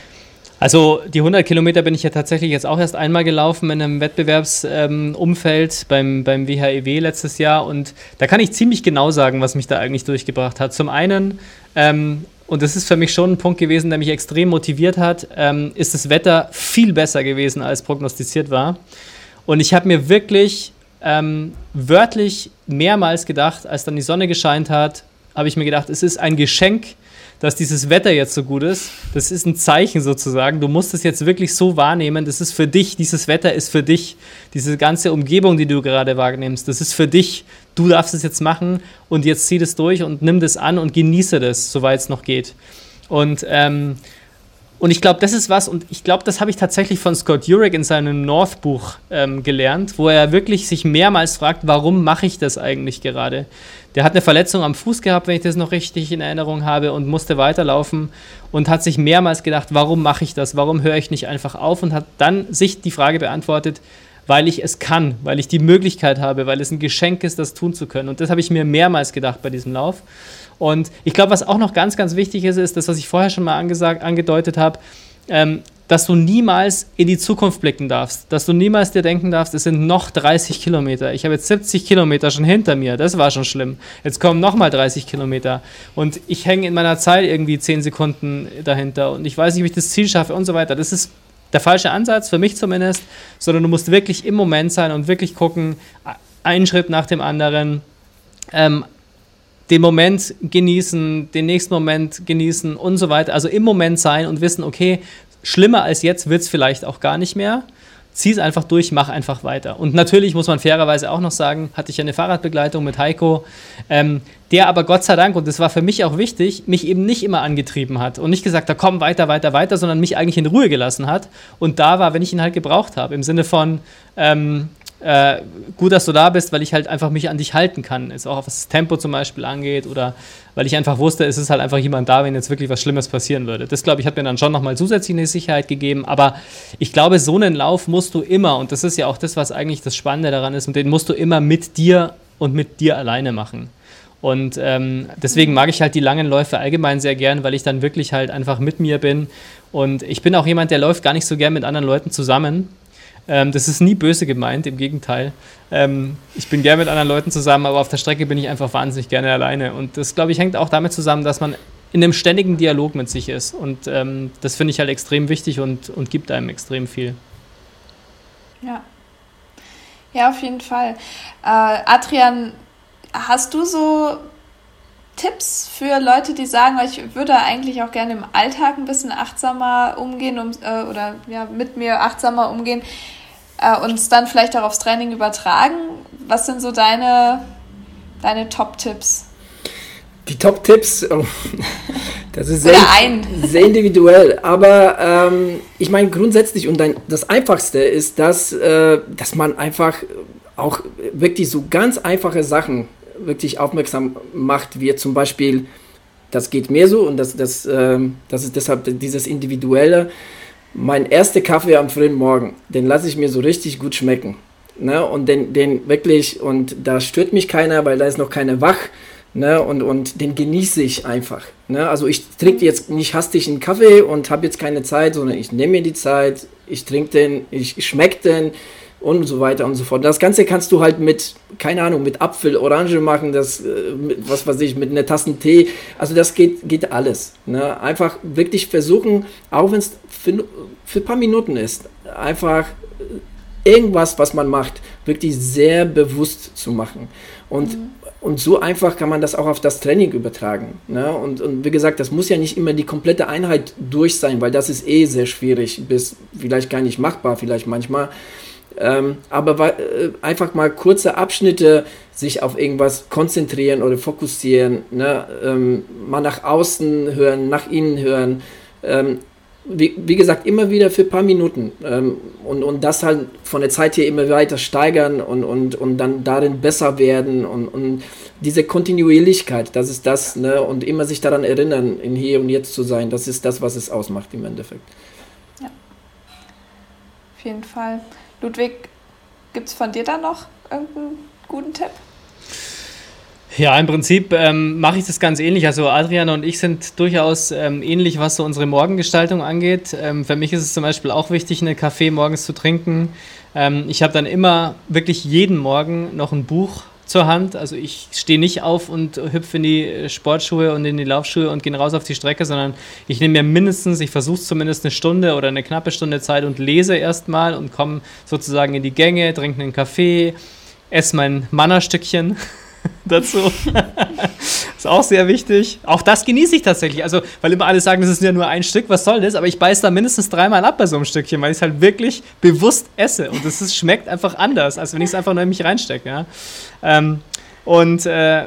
Also die 100 Kilometer bin ich ja tatsächlich jetzt auch erst einmal gelaufen in einem Wettbewerbsumfeld ähm, beim, beim WHEW letztes Jahr und da kann ich ziemlich genau sagen, was mich da eigentlich durchgebracht hat. Zum einen, ähm, und das ist für mich schon ein Punkt gewesen, der mich extrem motiviert hat, ähm, ist das Wetter viel besser gewesen, als prognostiziert war. Und ich habe mir wirklich ähm, wörtlich mehrmals gedacht, als dann die Sonne gescheint hat, habe ich mir gedacht, es ist ein Geschenk, dass dieses Wetter jetzt so gut ist. Das ist ein Zeichen sozusagen. Du musst es jetzt wirklich so wahrnehmen. Das ist für dich. Dieses Wetter ist für dich. Diese ganze Umgebung, die du gerade wahrnimmst, das ist für dich. Du darfst es jetzt machen und jetzt zieh das durch und nimm das an und genieße das, soweit es noch geht. Und ähm, und ich glaube, das ist was, und ich glaube, das habe ich tatsächlich von Scott Jurek in seinem North-Buch ähm, gelernt, wo er wirklich sich mehrmals fragt, warum mache ich das eigentlich gerade? Der hat eine Verletzung am Fuß gehabt, wenn ich das noch richtig in Erinnerung habe, und musste weiterlaufen und hat sich mehrmals gedacht, warum mache ich das? Warum höre ich nicht einfach auf? Und hat dann sich die Frage beantwortet, weil ich es kann, weil ich die Möglichkeit habe, weil es ein Geschenk ist, das tun zu können. Und das habe ich mir mehrmals gedacht bei diesem Lauf. Und ich glaube, was auch noch ganz, ganz wichtig ist, ist das, was ich vorher schon mal angesagt, angedeutet habe, ähm, dass du niemals in die Zukunft blicken darfst, dass du niemals dir denken darfst, es sind noch 30 Kilometer. Ich habe jetzt 70 Kilometer schon hinter mir, das war schon schlimm. Jetzt kommen nochmal 30 Kilometer und ich hänge in meiner Zeit irgendwie 10 Sekunden dahinter und ich weiß nicht, wie ich das Ziel schaffe und so weiter. Das ist der falsche Ansatz, für mich zumindest, sondern du musst wirklich im Moment sein und wirklich gucken, einen Schritt nach dem anderen. Ähm, den Moment genießen, den nächsten Moment genießen und so weiter. Also im Moment sein und wissen, okay, schlimmer als jetzt wird es vielleicht auch gar nicht mehr. Zieh es einfach durch, mach einfach weiter. Und natürlich muss man fairerweise auch noch sagen, hatte ich eine Fahrradbegleitung mit Heiko, ähm, der aber Gott sei Dank, und das war für mich auch wichtig, mich eben nicht immer angetrieben hat und nicht gesagt hat, komm weiter, weiter, weiter, sondern mich eigentlich in Ruhe gelassen hat und da war, wenn ich ihn halt gebraucht habe. Im Sinne von, ähm, äh, gut, dass du da bist, weil ich halt einfach mich an dich halten kann. Ist auch was das Tempo zum Beispiel angeht oder weil ich einfach wusste, es ist halt einfach jemand da, wenn jetzt wirklich was Schlimmes passieren würde. Das, glaube ich, hat mir dann schon nochmal zusätzliche Sicherheit gegeben. Aber ich glaube, so einen Lauf musst du immer, und das ist ja auch das, was eigentlich das Spannende daran ist, und den musst du immer mit dir und mit dir alleine machen. Und ähm, deswegen mag ich halt die langen Läufe allgemein sehr gern, weil ich dann wirklich halt einfach mit mir bin. Und ich bin auch jemand, der läuft gar nicht so gern mit anderen Leuten zusammen, Ähm, das ist nie böse gemeint, im Gegenteil. Ähm, ich bin gerne mit anderen Leuten zusammen, aber auf der Strecke bin ich einfach wahnsinnig gerne alleine. Und das, glaube ich, hängt auch damit zusammen, dass man in einem ständigen Dialog mit sich ist. Und ähm, das finde ich halt extrem wichtig und, und gibt einem extrem viel. Ja. Ja, auf jeden Fall. Äh, Adrian, hast du so Tipps für Leute, die sagen, ich würde eigentlich auch gerne im Alltag ein bisschen achtsamer umgehen um, äh, oder ja, mit mir achtsamer umgehen äh, und es dann vielleicht auch aufs Training übertragen? Was sind so deine, deine Top-Tipps? Die Top-Tipps, oh, [LAUGHS] das ist sehr, [LAUGHS] sehr individuell. Aber ähm, ich meine grundsätzlich und ein, das Einfachste ist, dass, äh, dass man einfach auch wirklich so ganz einfache Sachen wirklich aufmerksam macht, wie zum Beispiel, das geht mir so und das, das, äh, das ist deshalb dieses Individuelle. Mein erster Kaffee am frühen Morgen, den lasse ich mir so richtig gut schmecken. Ne? Und den, den wirklich, und da stört mich keiner, weil da ist noch keiner wach Ne, und, und den genieße ich einfach. Ne? Also ich trinke jetzt nicht hastig einen Kaffee und habe jetzt keine Zeit, sondern ich nehme mir die Zeit, ich trinke den, ich schmecke den und so weiter und so fort. Das Ganze kannst du halt mit, keine Ahnung, mit Apfel, Orange machen, das, äh, mit, was weiß ich, mit einer Tasse Tee. Also das geht, geht alles. Ne? Einfach wirklich versuchen, auch wenn es für, für ein paar Minuten ist, einfach irgendwas, was man macht, wirklich sehr bewusst zu machen. Und mhm und so einfach kann man das auch auf das Training übertragen. Ne? Und, und wie gesagt, das muss ja nicht immer die komplette Einheit durch sein, weil das ist eh sehr schwierig, bis vielleicht gar nicht machbar, vielleicht manchmal. Ähm, aber äh, einfach mal kurze Abschnitte sich auf irgendwas konzentrieren oder fokussieren, ne? ähm, mal nach außen hören, nach innen hören. Ähm, wie, wie, gesagt, immer wieder für ein paar Minuten ähm, und, und das halt von der Zeit her immer weiter steigern und, und, und dann darin besser werden und, und diese Kontinuierlichkeit, das ist das, ne? und immer sich daran erinnern, in Hier und Jetzt zu sein, das ist das, was es ausmacht im Endeffekt. Ja, auf jeden Fall. Ludwig, gibt es von dir da noch irgendeinen guten Tipp? Ja, im Prinzip ähm, mache ich das ganz ähnlich. Also Adrian und ich sind durchaus ähm, ähnlich, was so unsere Morgengestaltung angeht. Ähm, für mich ist es zum Beispiel auch wichtig, einen Kaffee morgens zu trinken. Ähm, ich habe dann immer wirklich jeden Morgen noch ein Buch zur Hand. Also ich stehe nicht auf und hüpfe in die Sportschuhe und in die Laufschuhe und gehe raus auf die Strecke, sondern ich nehme mir mindestens, ich versuche zumindest eine Stunde oder eine knappe Stunde Zeit und lese erstmal und komme sozusagen in die Gänge, trinke einen Kaffee, esse mein Mannerstückchen [LAUGHS] [LAUGHS] dazu. ist auch sehr wichtig. Auch das genieße ich tatsächlich. Also, weil immer alle sagen, das ist ja nur ein Stück, was soll das? Aber ich beiße da mindestens dreimal ab bei so einem Stückchen, weil ich es halt wirklich bewusst esse. Und es schmeckt einfach anders, als wenn ich es einfach nur in mich reinstecke. Ja? Ähm, und, äh,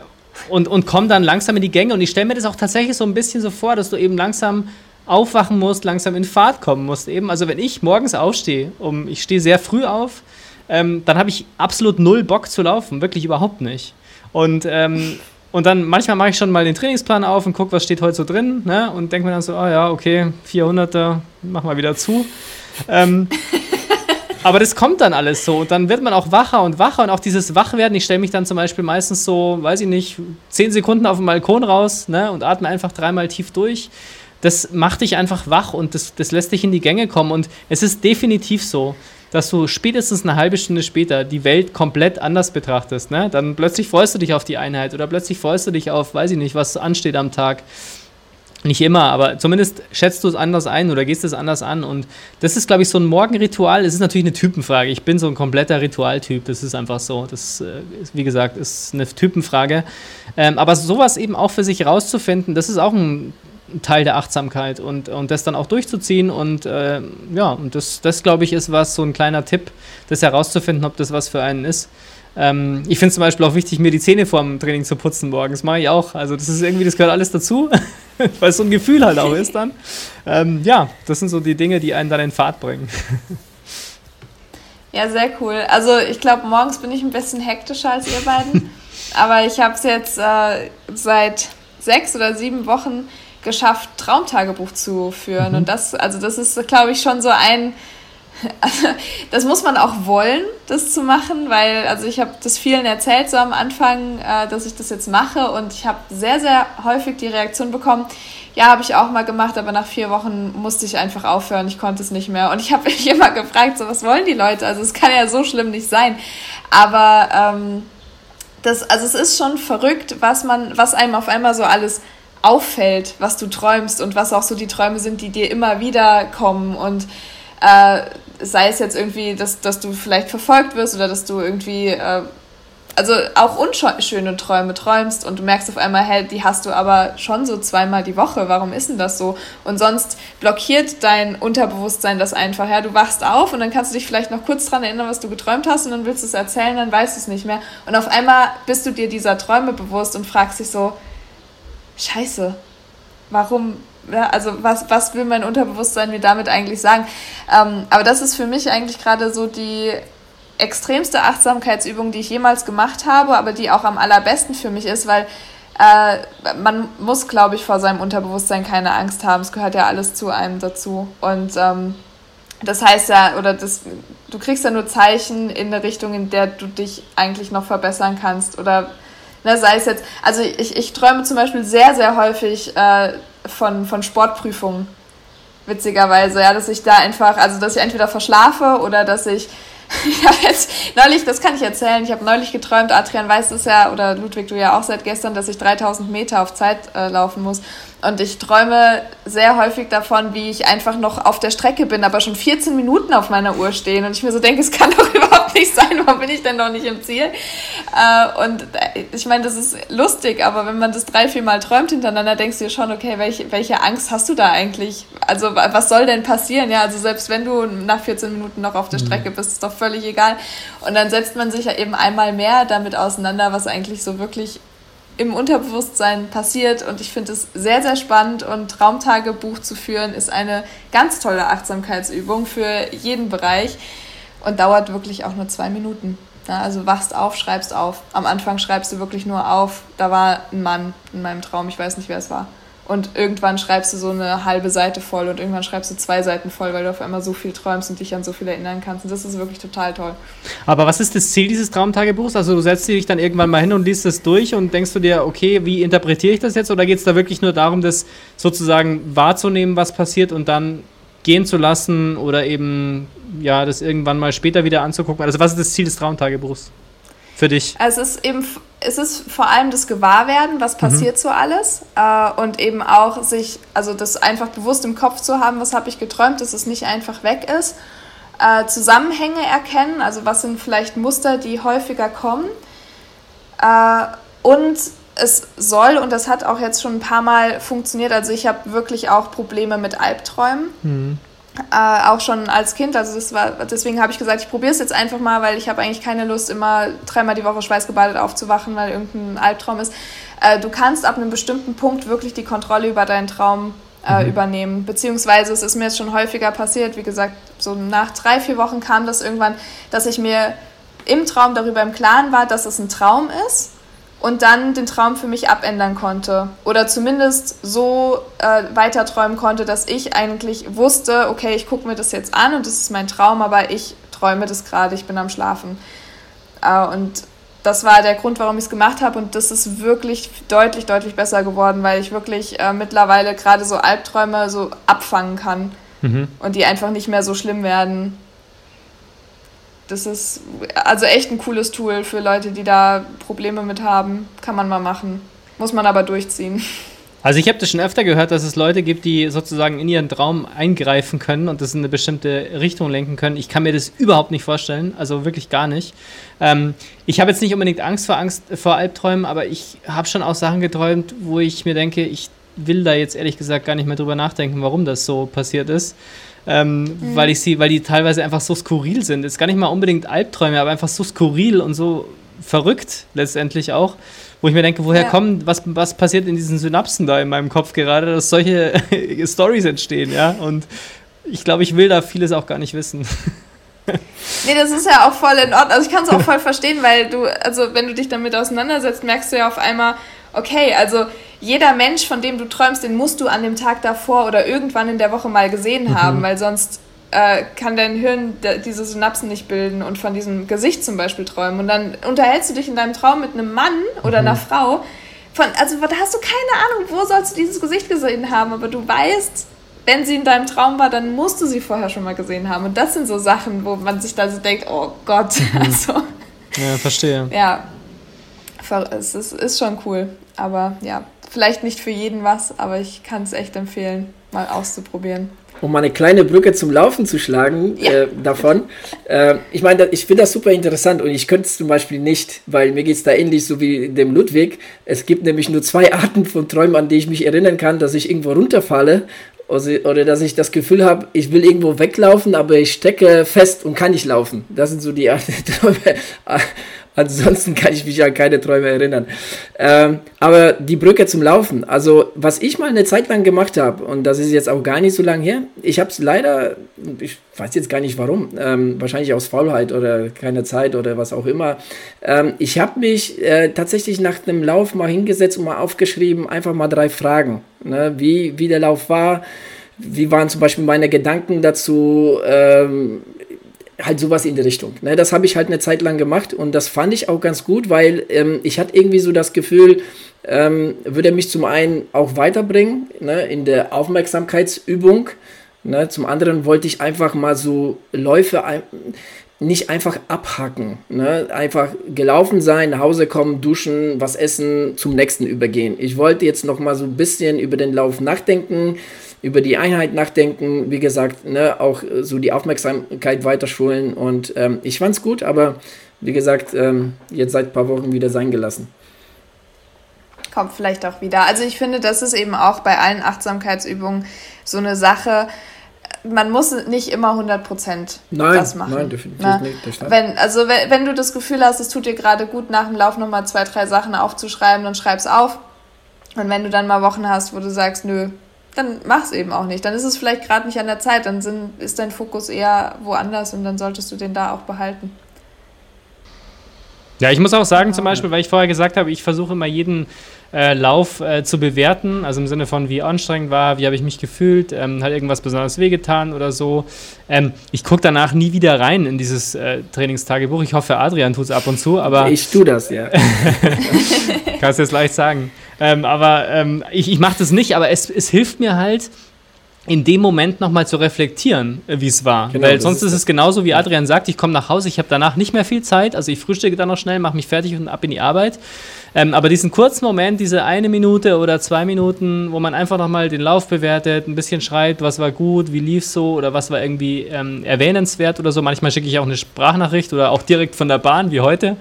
und, und komme dann langsam in die Gänge. Und ich stelle mir das auch tatsächlich so ein bisschen so vor, dass du eben langsam aufwachen musst, langsam in Fahrt kommen musst. Eben, also wenn ich morgens aufstehe, um, ich stehe sehr früh auf, ähm, dann habe ich absolut null Bock zu laufen, wirklich überhaupt nicht. Und, ähm, und dann manchmal mache ich schon mal den Trainingsplan auf und gucke, was steht heute so drin. Ne? Und denke mir dann so, oh ja, okay, 400er, mach mal wieder zu. Ähm, [LAUGHS] aber das kommt dann alles so. Und dann wird man auch wacher und wacher. Und auch dieses Wachwerden, ich stelle mich dann zum Beispiel meistens so, weiß ich nicht, 10 Sekunden auf dem Balkon raus ne? und atme einfach dreimal tief durch. Das macht dich einfach wach und das, das lässt dich in die Gänge kommen. Und es ist definitiv so dass du spätestens eine halbe Stunde später die Welt komplett anders betrachtest. Ne? Dann plötzlich freust du dich auf die Einheit oder plötzlich freust du dich auf, weiß ich nicht, was ansteht am Tag. Nicht immer, aber zumindest schätzt du es anders ein oder gehst es anders an. Und das ist, glaube ich, so ein Morgenritual. Es ist natürlich eine Typenfrage. Ich bin so ein kompletter Ritualtyp. Das ist einfach so. Das, äh, ist, wie gesagt, ist eine Typenfrage. Ähm, aber sowas eben auch für sich rauszufinden, das ist auch ein Teil der Achtsamkeit und, und das dann auch durchzuziehen. Und äh, ja, und das, das glaube ich, ist was, so ein kleiner Tipp, das herauszufinden, ob das was für einen ist. Ähm, ich finde es zum Beispiel auch wichtig, mir die Zähne vorm Training zu putzen morgens. Das mache ich auch. Also, das ist irgendwie, das gehört alles dazu, [LAUGHS] weil es so ein Gefühl halt auch ist dann. Ähm, ja, das sind so die Dinge, die einen dann in Fahrt bringen. Ja, sehr cool. Also, ich glaube, morgens bin ich ein bisschen hektischer als ihr beiden. [LAUGHS] aber ich habe es jetzt äh, seit sechs oder sieben Wochen geschafft, Traumtagebuch zu führen. Mhm. Und das, also das ist, glaube ich, schon so ein, also das muss man auch wollen, das zu machen, weil, also ich habe das vielen erzählt so am Anfang, äh, dass ich das jetzt mache und ich habe sehr, sehr häufig die Reaktion bekommen, ja, habe ich auch mal gemacht, aber nach vier Wochen musste ich einfach aufhören. Ich konnte es nicht mehr. Und ich habe [LAUGHS] mich immer gefragt, so was wollen die Leute? Also es kann ja so schlimm nicht sein. Aber ähm, das, also es ist schon verrückt, was man, was einem auf einmal so alles auffällt, was du träumst und was auch so die Träume sind, die dir immer wieder kommen und äh, sei es jetzt irgendwie, dass, dass du vielleicht verfolgt wirst oder dass du irgendwie äh, also auch unschöne Träume träumst und du merkst auf einmal, hey, die hast du aber schon so zweimal die Woche. Warum ist denn das so? Und sonst blockiert dein Unterbewusstsein das einfach. Ja, du wachst auf und dann kannst du dich vielleicht noch kurz dran erinnern, was du geträumt hast und dann willst du es erzählen, dann weißt du es nicht mehr. Und auf einmal bist du dir dieser Träume bewusst und fragst dich so, Scheiße, warum ja, also was, was will mein Unterbewusstsein mir damit eigentlich sagen? Ähm, aber das ist für mich eigentlich gerade so die extremste Achtsamkeitsübung, die ich jemals gemacht habe, aber die auch am allerbesten für mich ist, weil äh, man muss, glaube ich, vor seinem Unterbewusstsein keine Angst haben. Es gehört ja alles zu einem dazu. Und ähm, das heißt ja, oder das, du kriegst ja nur Zeichen in eine Richtung, in der du dich eigentlich noch verbessern kannst. Oder ne, sei es jetzt, also ich, ich träume zum Beispiel sehr, sehr häufig äh, von, von Sportprüfungen. Witzigerweise, ja, dass ich da einfach, also dass ich entweder verschlafe oder dass ich [LAUGHS] ich habe jetzt neulich, das kann ich erzählen, ich habe neulich geträumt, Adrian weiß es ja, oder Ludwig, du ja auch seit gestern, dass ich 3000 Meter auf Zeit äh, laufen muss. Und ich träume sehr häufig davon, wie ich einfach noch auf der Strecke bin, aber schon 14 Minuten auf meiner Uhr stehen. Und ich mir so denke, es kann doch [LAUGHS] überhaupt nicht sein, warum bin ich denn noch nicht im Ziel? Äh, und äh, ich meine, das ist lustig, aber wenn man das drei, vier Mal träumt hintereinander, denkst du dir schon, okay, welche, welche Angst hast du da eigentlich? Also was soll denn passieren? Ja, also selbst wenn du nach 14 Minuten noch auf der mhm. Strecke bist, ist doch völlig egal. Und dann setzt man sich ja eben einmal mehr damit auseinander, was eigentlich so wirklich im Unterbewusstsein passiert. Und ich finde es sehr, sehr spannend. Und Traumtagebuch zu führen ist eine ganz tolle Achtsamkeitsübung für jeden Bereich und dauert wirklich auch nur zwei Minuten. Ja, also wachst auf, schreibst auf. Am Anfang schreibst du wirklich nur auf, da war ein Mann in meinem Traum, ich weiß nicht, wer es war. Und irgendwann schreibst du so eine halbe Seite voll und irgendwann schreibst du zwei Seiten voll, weil du auf einmal so viel träumst und dich an so viel erinnern kannst. Und das ist wirklich total toll. Aber was ist das Ziel dieses Traumtagebuchs? Also du setzt dich dann irgendwann mal hin und liest es durch und denkst du dir, okay, wie interpretiere ich das jetzt? Oder geht es da wirklich nur darum, das sozusagen wahrzunehmen, was passiert und dann gehen zu lassen oder eben ja, das irgendwann mal später wieder anzugucken? Also was ist das Ziel des Traumtagebuchs für dich? Also es ist eben es ist vor allem das Gewahrwerden, was mhm. passiert mhm. so alles äh, und eben auch sich, also das einfach bewusst im Kopf zu haben, was habe ich geträumt, dass es nicht einfach weg ist. Äh, Zusammenhänge erkennen, also was sind vielleicht Muster, die häufiger kommen. Äh, und es soll, und das hat auch jetzt schon ein paar Mal funktioniert, also ich habe wirklich auch Probleme mit Albträumen. Mhm äh, auch schon als Kind. Also das war, deswegen habe ich gesagt, ich probiere es jetzt einfach mal, weil ich habe eigentlich keine Lust, immer dreimal die Woche schweißgebadet aufzuwachen, weil irgendein Albtraum ist. Äh, du kannst ab einem bestimmten Punkt wirklich die Kontrolle über deinen Traum äh, mhm. übernehmen. Beziehungsweise es ist mir jetzt schon häufiger passiert, wie gesagt, so nach drei, vier Wochen kam das irgendwann, dass ich mir im Traum darüber im Klaren war, dass es ein Traum ist und dann den Traum für mich abändern konnte. Oder zumindest so äh, weiter träumen konnte, dass ich eigentlich wusste, okay, ich gucke mir das jetzt an und das ist mein Traum, aber ich träume das gerade, ich bin am Schlafen. Äh, und das war der Grund, warum ich es gemacht habe. Und das ist wirklich deutlich, deutlich besser geworden, weil ich wirklich äh, mittlerweile gerade so Albträume so abfangen kann mhm. und die einfach nicht mehr so schlimm werden das ist also echt ein cooles Tool für Leute, die da Probleme mit haben. Kann man mal machen. Muss man aber durchziehen. Also ich habe das schon öfter gehört, dass es Leute gibt, die sozusagen in ihren Traum eingreifen können und das in eine bestimmte Richtung lenken können. Ich kann mir das überhaupt nicht vorstellen, also wirklich gar nicht. Ähm, ich habe jetzt nicht unbedingt Angst vor Angst vor Albträumen, aber ich habe schon auch Sachen geträumt, wo ich mir denke, ich will da jetzt ehrlich gesagt gar nicht mehr drüber nachdenken, warum das so passiert ist ähm, mhm. weil ich sie, weil die teilweise einfach so skurril sind. Ist gar nicht mal unbedingt Albträume, aber einfach so skurril und so verrückt letztendlich auch, wo ich mir denke, woher ja. kommen, was, was passiert in diesen Synapsen da in meinem Kopf gerade, dass solche [LAUGHS] Stories entstehen, ja. Und ich glaube, ich will da vieles auch gar nicht wissen. [LAUGHS] Nee, das ist ja auch voll in Ordnung. Also ich kann es auch voll verstehen, weil du, also wenn du dich damit auseinandersetzt, merkst du ja auf einmal, okay, also jeder Mensch, von dem du träumst, den musst du an dem Tag davor oder irgendwann in der Woche mal gesehen mhm. haben, weil sonst äh, kann dein Hirn diese Synapsen nicht bilden und von diesem Gesicht zum Beispiel träumen. Und dann unterhältst du dich in deinem Traum mit einem Mann oder mhm. einer Frau, von, also da hast du keine Ahnung, wo sollst du dieses Gesicht gesehen haben, aber du weißt, wenn sie in deinem Traum war, dann musst du sie vorher schon mal gesehen haben. Und das sind so Sachen, wo man sich da so denkt, oh Gott, mhm. [LAUGHS] also. Ja, verstehe. Ja, es ist, ist schon cool. Aber ja, vielleicht nicht für jeden was, aber ich kann es echt empfehlen, mal auszuprobieren um mal eine kleine Brücke zum Laufen zu schlagen ja. äh, davon. Äh, ich meine, ich finde das super interessant und ich könnte es zum Beispiel nicht, weil mir geht es da ähnlich so wie dem Ludwig. Es gibt nämlich nur zwei [LAUGHS] Arten von Träumen, an die ich mich erinnern kann, dass ich irgendwo runterfalle oder dass ich das Gefühl habe, ich will irgendwo weglaufen, aber ich stecke fest und kann nicht laufen. Das sind so die Arten [LAUGHS] Träume. Ansonsten kann ich mich an keine Träume erinnern. Ähm, aber die Brücke zum Laufen, also was ich mal eine Zeit lang gemacht habe, und das ist jetzt auch gar nicht so lange her, ich habe es leider, ich weiß jetzt gar nicht warum, ähm, wahrscheinlich aus Faulheit oder keine Zeit oder was auch immer. Ähm, ich habe mich äh, tatsächlich nach dem Lauf mal hingesetzt und mal aufgeschrieben, einfach mal drei Fragen, ne, wie, wie der Lauf war. Wie waren zum Beispiel meine Gedanken dazu? Ähm, halt sowas in die Richtung. Ne? Das habe ich halt eine Zeit lang gemacht und das fand ich auch ganz gut, weil ähm, ich hatte irgendwie so das Gefühl, ähm, würde mich zum einen auch weiterbringen ne, in der Aufmerksamkeitsübung. Ne? Zum anderen wollte ich einfach mal so Läufe ein, nicht einfach abhacken. Ne? Einfach gelaufen sein, nach Hause kommen, duschen, was essen, zum nächsten übergehen. Ich wollte jetzt noch mal so ein bisschen über den Lauf nachdenken über die Einheit nachdenken, wie gesagt, ne, auch äh, so die Aufmerksamkeit weiterschulen und ähm, ich fand's gut, aber wie gesagt, ähm, jetzt seit ein paar Wochen wieder sein gelassen. Kommt vielleicht auch wieder. Also ich finde, das ist eben auch bei allen Achtsamkeitsübungen so eine Sache, man muss nicht immer 100% nein, das machen. Nein, definitiv nicht. Wenn, also wenn, wenn du das Gefühl hast, es tut dir gerade gut, nach dem Lauf nochmal zwei, drei Sachen aufzuschreiben, dann schreib's auf. Und wenn du dann mal Wochen hast, wo du sagst, nö, dann mach es eben auch nicht. Dann ist es vielleicht gerade nicht an der Zeit, dann sind, ist dein Fokus eher woanders und dann solltest du den da auch behalten. Ja, ich muss auch sagen, zum Beispiel, weil ich vorher gesagt habe, ich versuche immer jeden äh, Lauf äh, zu bewerten, also im Sinne von, wie anstrengend war, wie habe ich mich gefühlt, ähm, hat irgendwas besonders wehgetan oder so. Ähm, ich gucke danach nie wieder rein in dieses äh, Trainingstagebuch. Ich hoffe, Adrian tut es ab und zu, aber. Ich tue das, ja. [LAUGHS] Kannst du jetzt leicht sagen. Ähm, aber ähm, ich, ich mache das nicht, aber es, es hilft mir halt, in dem Moment nochmal zu reflektieren, äh, wie es war. Genau, Weil sonst ist, ist es genauso, wie Adrian sagt, ich komme nach Hause, ich habe danach nicht mehr viel Zeit, also ich frühstücke dann noch schnell, mache mich fertig und ab in die Arbeit. Ähm, aber diesen kurzen Moment, diese eine Minute oder zwei Minuten, wo man einfach nochmal den Lauf bewertet, ein bisschen schreibt, was war gut, wie lief so oder was war irgendwie ähm, erwähnenswert oder so. Manchmal schicke ich auch eine Sprachnachricht oder auch direkt von der Bahn, wie heute.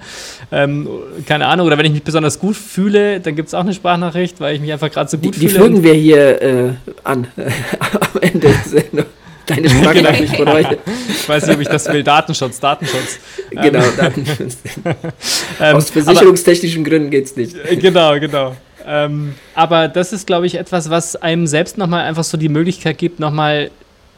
Ähm, keine Ahnung. Oder wenn ich mich besonders gut fühle, dann gibt es auch eine Sprachnachricht, weil ich mich einfach gerade so gut die, fühle. Die fügen wir hier äh, an [LAUGHS] am Ende der Sendung. Deine Sprachnachricht [LAUGHS] von heute. Ich weiß nicht, ob ich das will. Datenschutz, Datenschutz. [LAUGHS] Genau, ähm, Datenschutz. [LAUGHS] Ähm, Aus versicherungstechnischen aber, Gründen geht es nicht. Äh, genau, genau. Ähm, aber das ist, glaube ich, etwas, was einem selbst nochmal einfach so die Möglichkeit gibt, nochmal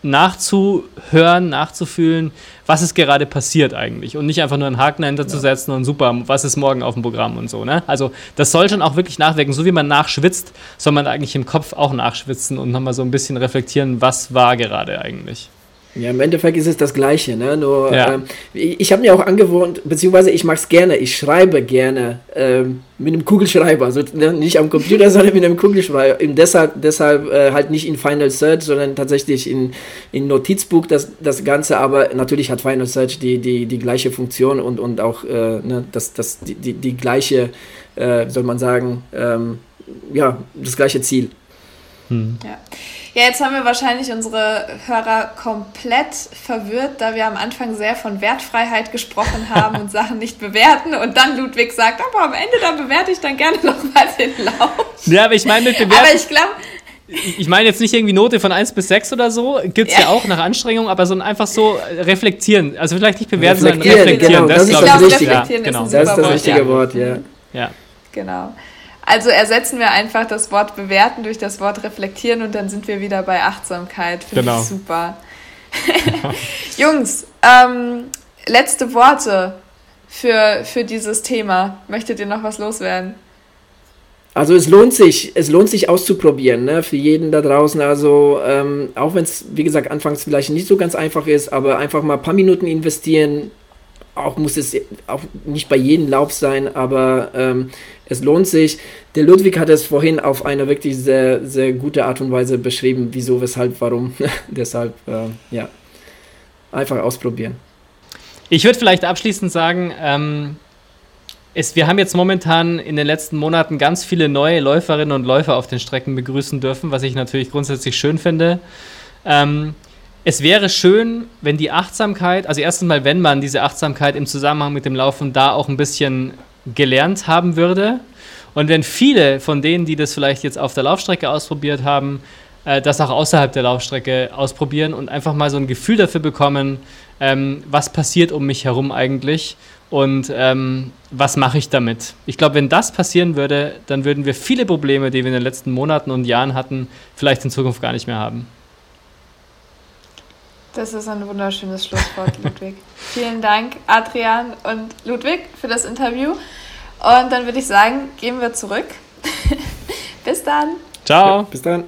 nachzuhören, nachzufühlen, was ist gerade passiert eigentlich und nicht einfach nur einen Haken dahinter ja. zu setzen und super, was ist morgen auf dem Programm und so. Ne? Also das soll schon auch wirklich nachwirken. So wie man nachschwitzt, soll man eigentlich im Kopf auch nachschwitzen und nochmal so ein bisschen reflektieren, was war gerade eigentlich. Ja, im Endeffekt ist es das Gleiche, ne? Nur ja. ähm, ich, ich habe mir auch angewohnt, beziehungsweise ich mache es gerne, ich schreibe gerne ähm, mit einem Kugelschreiber, also ne, nicht am Computer, [LAUGHS] sondern mit einem Kugelschreiber. Und deshalb, deshalb äh, halt nicht in Final Search, sondern tatsächlich in, in Notizbuch das, das Ganze, aber natürlich hat Final Search die, die, die gleiche Funktion und, und auch äh, ne, das, das, die, die, die gleiche, äh, soll man sagen, ähm, ja, das gleiche Ziel. Hm. Ja. Ja, jetzt haben wir wahrscheinlich unsere Hörer komplett verwirrt, da wir am Anfang sehr von Wertfreiheit gesprochen haben und [LAUGHS] Sachen nicht bewerten und dann Ludwig sagt, aber am Ende da bewerte ich dann gerne nochmal den Lauf. Ja, aber ich meine mit bewerten. Aber ich glaube, ich meine jetzt nicht irgendwie Note von 1 bis 6 oder so, gibt es ja. ja. auch nach Anstrengung, aber so einfach so reflektieren. Also vielleicht nicht bewerten, reflektieren, sondern reflektieren. Genau, das, das, ist, glaube ich, genau. ist, das, ist das richtige Wort, ja. Ja. Genau. Also ersetzen wir einfach das Wort bewerten durch das Wort reflektieren und dann sind wir wieder bei Achtsamkeit. Finde genau. ich super. [LAUGHS] [LAUGHS] Jungs, ähm, letzte Worte für, für dieses Thema. Möchtet ihr noch was loswerden? Also es lohnt sich, es lohnt sich auszuprobieren, ne, für jeden da draußen. Also ähm, auch wenn es, wie gesagt, anfangs vielleicht nicht so ganz einfach ist, aber einfach mal ein paar Minuten investieren, auch muss es auch nicht bei jedem Lauf sein, aber ähm, es lohnt sich. Der Ludwig hat es vorhin auf eine wirklich sehr, sehr gute Art und Weise beschrieben, wieso, weshalb, warum. [LAUGHS] Deshalb, äh, ja, einfach ausprobieren. Ich würde vielleicht abschließend sagen, ähm, es, wir haben jetzt momentan in den letzten Monaten ganz viele neue Läuferinnen und Läufer auf den Strecken begrüßen dürfen, was ich natürlich grundsätzlich schön finde. Ähm, es wäre schön, wenn die Achtsamkeit, also erstens mal, wenn man diese Achtsamkeit im Zusammenhang mit dem Laufen da auch ein bisschen gelernt haben würde. Und wenn viele von denen, die das vielleicht jetzt auf der Laufstrecke ausprobiert haben, äh, das auch außerhalb der Laufstrecke ausprobieren und einfach mal so ein Gefühl dafür bekommen, ähm, was passiert um mich herum eigentlich und ähm, was mache ich damit. Ich glaube, wenn das passieren würde, dann würden wir viele Probleme, die wir in den letzten Monaten und Jahren hatten, vielleicht in Zukunft gar nicht mehr haben. Das ist ein wunderschönes Schlusswort, Ludwig. [LAUGHS] Vielen Dank, Adrian und Ludwig, für das Interview. Und dann würde ich sagen, gehen wir zurück. [LAUGHS] bis dann. Ciao. Ja, bis dann.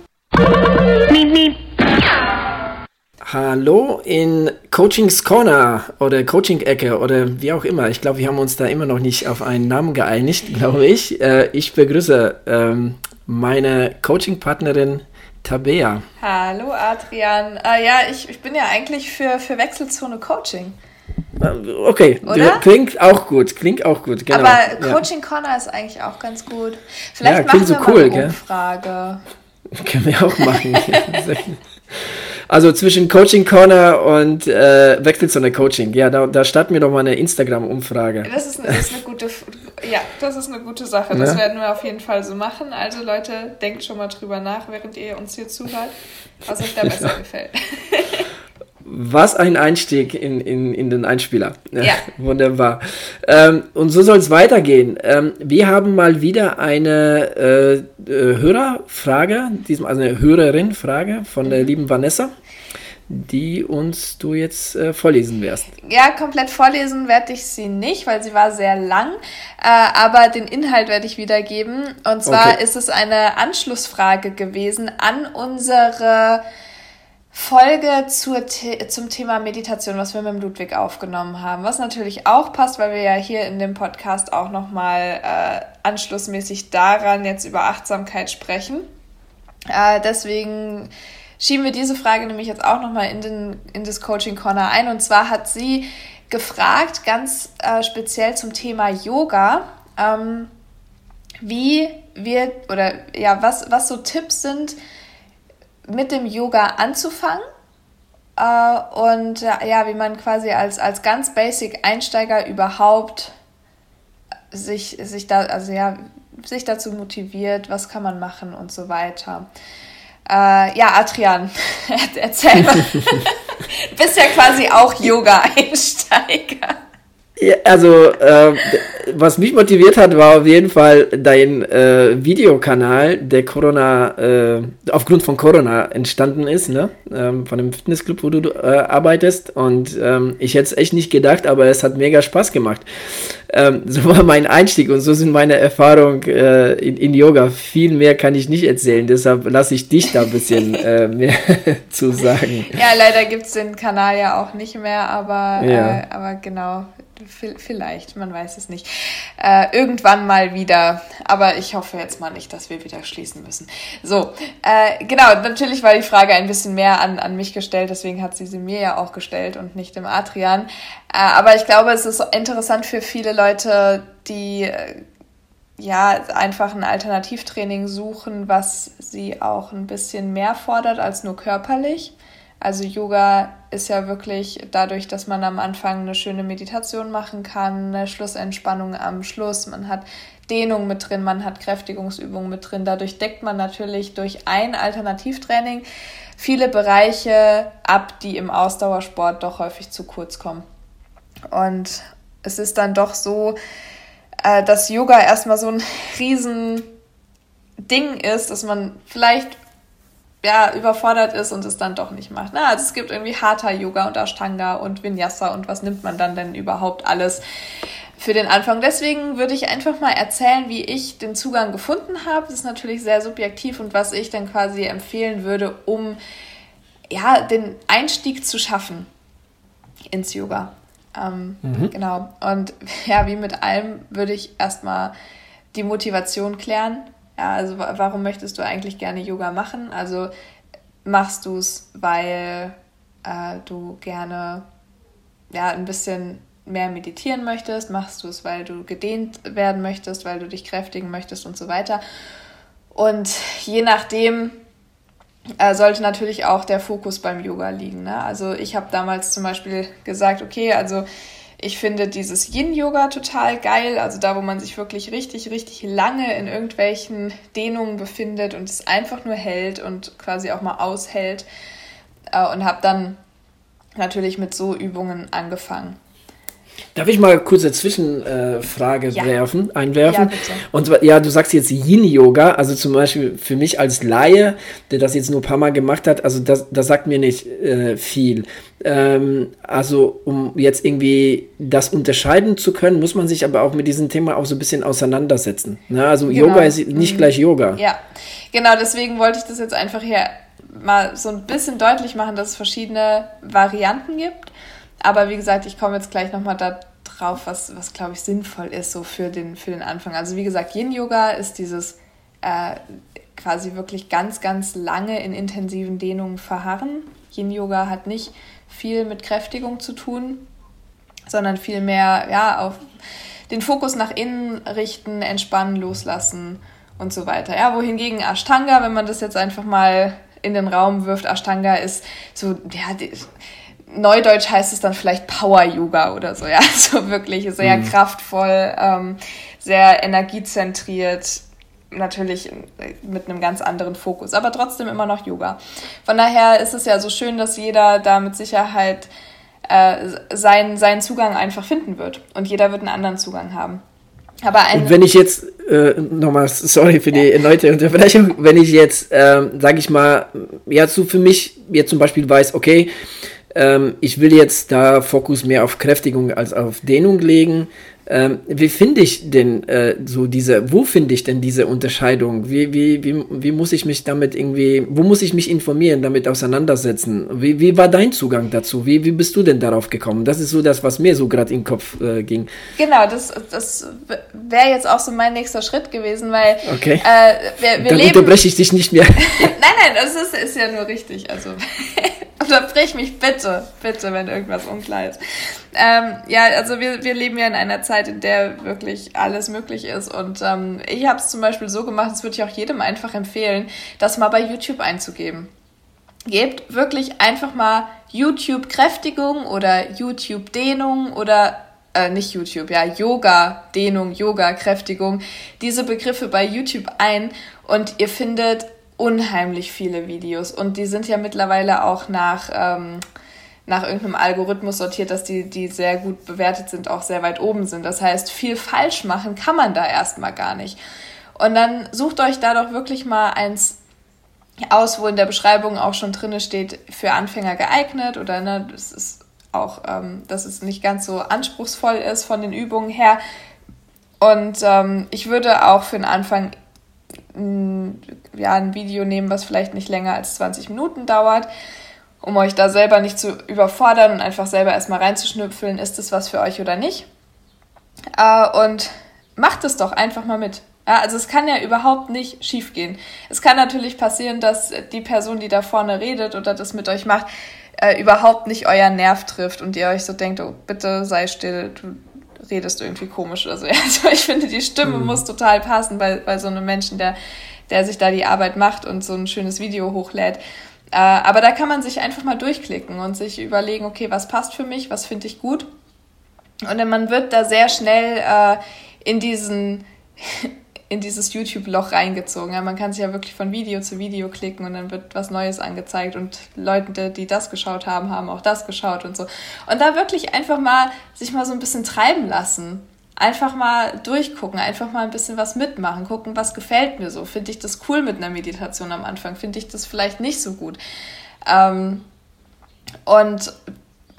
Hallo in Coachings Corner oder Coaching Ecke oder wie auch immer. Ich glaube, wir haben uns da immer noch nicht auf einen Namen geeinigt, [LAUGHS] glaube ich. Äh, ich begrüße ähm, meine Coaching-Partnerin Tabea. Hallo Adrian. Äh, ja, ich, ich bin ja eigentlich für, für Wechselzone Coaching. Äh, okay, Oder? klingt auch gut, klingt auch gut. Genau. Aber Coaching ja. Corner ist eigentlich auch ganz gut. Vielleicht ja, machen wir so mal cool, eine Umfrage. [LAUGHS] Können wir auch machen. [LAUGHS] Also zwischen Coaching Corner und äh, Wechselzone Coaching. Ja, da, da starten wir doch mal eine Instagram-Umfrage. Das ist, das ist eine gute, ja, das ist eine gute Sache. Das ja. werden wir auf jeden Fall so machen. Also Leute, denkt schon mal drüber nach, während ihr uns hier zuhört, was euch da [LAUGHS] besser gefällt. Was ein Einstieg in, in, in den Einspieler. Ja. Wunderbar. Ähm, und so soll es weitergehen. Ähm, wir haben mal wieder eine äh, äh, Hörerfrage, diesem, also eine Hörerin-Frage von der mhm. lieben Vanessa, die uns du jetzt äh, vorlesen wirst. Ja, komplett vorlesen werde ich sie nicht, weil sie war sehr lang, äh, aber den Inhalt werde ich wiedergeben. Und zwar okay. ist es eine Anschlussfrage gewesen an unsere Folge zur zum Thema Meditation, was wir mit dem Ludwig aufgenommen haben. Was natürlich auch passt, weil wir ja hier in dem Podcast auch nochmal äh, anschlussmäßig daran jetzt über Achtsamkeit sprechen. Äh, deswegen schieben wir diese Frage nämlich jetzt auch nochmal in, in das Coaching Corner ein. Und zwar hat sie gefragt, ganz äh, speziell zum Thema Yoga, ähm, wie wird oder ja, was, was so Tipps sind, mit dem Yoga anzufangen äh, und ja, wie man quasi als, als ganz basic Einsteiger überhaupt sich, sich da, also ja, sich dazu motiviert, was kann man machen und so weiter. Äh, ja, Adrian, [LAUGHS] erzähl mal. [LAUGHS] du bist ja quasi auch Yoga-Einsteiger. Ja, also, äh, was mich motiviert hat, war auf jeden Fall dein äh, Videokanal, der Corona, äh, aufgrund von Corona entstanden ist, ne? Ähm, von dem Fitnessclub, wo du äh, arbeitest. Und ähm, ich hätte es echt nicht gedacht, aber es hat mega Spaß gemacht. Ähm, [LAUGHS] so war mein Einstieg und so sind meine Erfahrungen äh, in, in, Yoga. Viel mehr kann ich nicht erzählen, deshalb lasse ich dich da ein bisschen [LAUGHS] äh, mehr [LAUGHS] zu sagen. Ja, leider gibt es den Kanal ja auch nicht mehr, aber, ja. aber genau Vielleicht, man weiß es nicht. Äh, irgendwann mal wieder. Aber ich hoffe jetzt mal nicht, dass wir wieder schließen müssen. So, äh, genau, natürlich war die Frage ein bisschen mehr an, an mich gestellt, deswegen hat sie sie mir ja auch gestellt und nicht dem Adrian. Äh, aber ich glaube, es ist interessant für viele Leute, die äh, ja einfach ein Alternativtraining suchen, was sie auch ein bisschen mehr fordert als nur körperlich. Also Yoga ist ja wirklich dadurch, dass man am Anfang eine schöne Meditation machen kann, eine Schlussentspannung am Schluss, man hat Dehnung mit drin, man hat Kräftigungsübungen mit drin. Dadurch deckt man natürlich durch ein Alternativtraining viele Bereiche ab, die im Ausdauersport doch häufig zu kurz kommen. Und es ist dann doch so, äh, dass Yoga erstmal so ein [LAUGHS] riesen Ding ist, dass man vielleicht ja, überfordert ist und es dann doch nicht macht. Na, also es gibt irgendwie Hatha Yoga und Ashtanga und Vinyasa und was nimmt man dann denn überhaupt alles für den Anfang. Deswegen würde ich einfach mal erzählen, wie ich den Zugang gefunden habe. Das ist natürlich sehr subjektiv und was ich dann quasi empfehlen würde, um ja, den Einstieg zu schaffen ins Yoga. Ähm, mhm. Genau. Und [LAUGHS] ja, wie mit allem würde ich erstmal die Motivation klären. Ja, also warum möchtest du eigentlich gerne Yoga machen? Also machst du es, weil äh, du gerne ja, ein bisschen mehr meditieren möchtest? Machst du es, weil du gedehnt werden möchtest, weil du dich kräftigen möchtest und so weiter? Und je nachdem äh, sollte natürlich auch der Fokus beim Yoga liegen. Ne? Also ich habe damals zum Beispiel gesagt, okay, also ich finde dieses Yin-Yoga total geil, also da, wo man sich wirklich richtig, richtig lange in irgendwelchen Dehnungen befindet und es einfach nur hält und quasi auch mal aushält. Äh, und habe dann natürlich mit so Übungen angefangen. Darf ich mal kurz eine Zwischenfrage ja. werfen, einwerfen? Ja, Und zwar, ja, du sagst jetzt Yin-Yoga, also zum Beispiel für mich als Laie, der das jetzt nur ein paar Mal gemacht hat, also das, das sagt mir nicht äh, viel. Ähm, also um jetzt irgendwie das unterscheiden zu können, muss man sich aber auch mit diesem Thema auch so ein bisschen auseinandersetzen. Ne? Also genau. Yoga ist nicht mhm. gleich Yoga. Ja, genau, deswegen wollte ich das jetzt einfach hier mal so ein bisschen deutlich machen, dass es verschiedene Varianten gibt. Aber wie gesagt, ich komme jetzt gleich nochmal da drauf, was, was glaube ich sinnvoll ist so für den, für den Anfang. Also wie gesagt, Yin-Yoga ist dieses äh, quasi wirklich ganz, ganz lange in intensiven Dehnungen verharren. Yin-Yoga hat nicht viel mit Kräftigung zu tun, sondern vielmehr ja, auf den Fokus nach innen richten, entspannen, loslassen und so weiter. Ja, wohingegen Ashtanga, wenn man das jetzt einfach mal in den Raum wirft, Ashtanga ist so, ja, Neudeutsch heißt es dann vielleicht Power Yoga oder so, ja, [LAUGHS] so wirklich sehr mhm. kraftvoll, ähm, sehr energiezentriert, natürlich mit einem ganz anderen Fokus, aber trotzdem immer noch Yoga. Von daher ist es ja so schön, dass jeder da mit Sicherheit äh, seinen, seinen Zugang einfach finden wird und jeder wird einen anderen Zugang haben. Aber und wenn ich jetzt, äh, nochmal, sorry für die erneute Unterbrechung, wenn ich jetzt, äh, sage ich mal, ja, so für mich jetzt zum Beispiel weiß, okay, ähm, ich will jetzt da Fokus mehr auf Kräftigung als auf Dehnung legen. Ähm, wie finde ich denn äh, so diese, wo finde ich denn diese Unterscheidung? Wie, wie, wie, wie muss ich mich damit irgendwie, wo muss ich mich informieren, damit auseinandersetzen? Wie, wie war dein Zugang dazu? Wie, wie bist du denn darauf gekommen? Das ist so das, was mir so gerade in den Kopf äh, ging. Genau, das, das wäre jetzt auch so mein nächster Schritt gewesen, weil okay. äh, wir, wir Dann leben... unterbreche ich dich nicht mehr. [LAUGHS] nein, nein, das ist, ist ja nur richtig. Also [LAUGHS] Unterbrich mich bitte, bitte, wenn irgendwas unklar ist. Ähm, ja, also wir, wir leben ja in einer Zeit, in der wirklich alles möglich ist. Und ähm, ich habe es zum Beispiel so gemacht, das würde ich auch jedem einfach empfehlen, das mal bei YouTube einzugeben. Gebt wirklich einfach mal YouTube Kräftigung oder YouTube Dehnung oder äh, nicht YouTube, ja, Yoga, Dehnung, Yoga, Kräftigung, diese Begriffe bei YouTube ein und ihr findet unheimlich viele Videos und die sind ja mittlerweile auch nach, ähm, nach irgendeinem Algorithmus sortiert, dass die, die sehr gut bewertet sind, auch sehr weit oben sind. Das heißt, viel falsch machen kann man da erstmal gar nicht. Und dann sucht euch da doch wirklich mal eins aus, wo in der Beschreibung auch schon drinne steht, für Anfänger geeignet oder ne, das ist auch, ähm, dass es nicht ganz so anspruchsvoll ist von den Übungen her. Und ähm, ich würde auch für den Anfang ja, ein Video nehmen, was vielleicht nicht länger als 20 Minuten dauert, um euch da selber nicht zu überfordern und einfach selber erstmal reinzuschnüpfeln, ist es was für euch oder nicht. Äh, und macht es doch einfach mal mit. Ja, also es kann ja überhaupt nicht schief gehen. Es kann natürlich passieren, dass die Person, die da vorne redet oder das mit euch macht, äh, überhaupt nicht euren Nerv trifft und ihr euch so denkt, oh, bitte sei still, du redest irgendwie komisch oder so. [LAUGHS] Also ich finde, die Stimme mhm. muss total passen bei, bei so einem Menschen, der, der sich da die Arbeit macht und so ein schönes Video hochlädt. Äh, aber da kann man sich einfach mal durchklicken und sich überlegen, okay, was passt für mich, was finde ich gut. Und dann man wird da sehr schnell äh, in diesen [LAUGHS] in dieses YouTube-Loch reingezogen. Ja, man kann sich ja wirklich von Video zu Video klicken und dann wird was Neues angezeigt und Leute, die das geschaut haben, haben auch das geschaut und so. Und da wirklich einfach mal sich mal so ein bisschen treiben lassen. Einfach mal durchgucken, einfach mal ein bisschen was mitmachen, gucken, was gefällt mir so. Finde ich das cool mit einer Meditation am Anfang? Finde ich das vielleicht nicht so gut? Ähm, und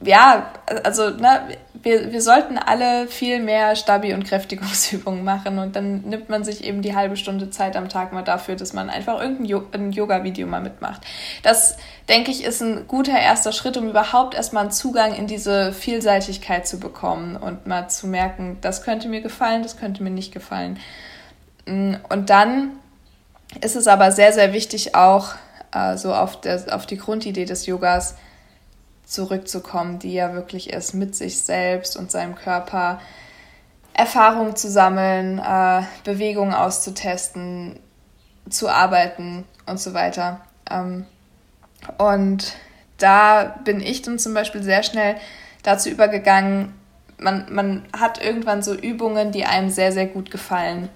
ja, also ne, wir, wir sollten alle viel mehr Stabi- und Kräftigungsübungen machen und dann nimmt man sich eben die halbe Stunde Zeit am Tag mal dafür, dass man einfach irgendein Yoga-Video mal mitmacht. Das, denke ich, ist ein guter erster Schritt, um überhaupt erstmal einen Zugang in diese Vielseitigkeit zu bekommen und mal zu merken, das könnte mir gefallen, das könnte mir nicht gefallen. Mm, und dann ist es aber sehr, sehr wichtig auch äh, so auf, der, auf die Grundidee des Yogas zurückzukommen, die ja wirklich ist, mit sich selbst und seinem Körper Erfahrungen zu sammeln, äh, Bewegungen auszutesten, zu arbeiten und so weiter. Ähm, und da bin ich dann zum Beispiel sehr schnell dazu übergegangen, man, man hat irgendwann so Übungen, die einem sehr, sehr gut gefallen.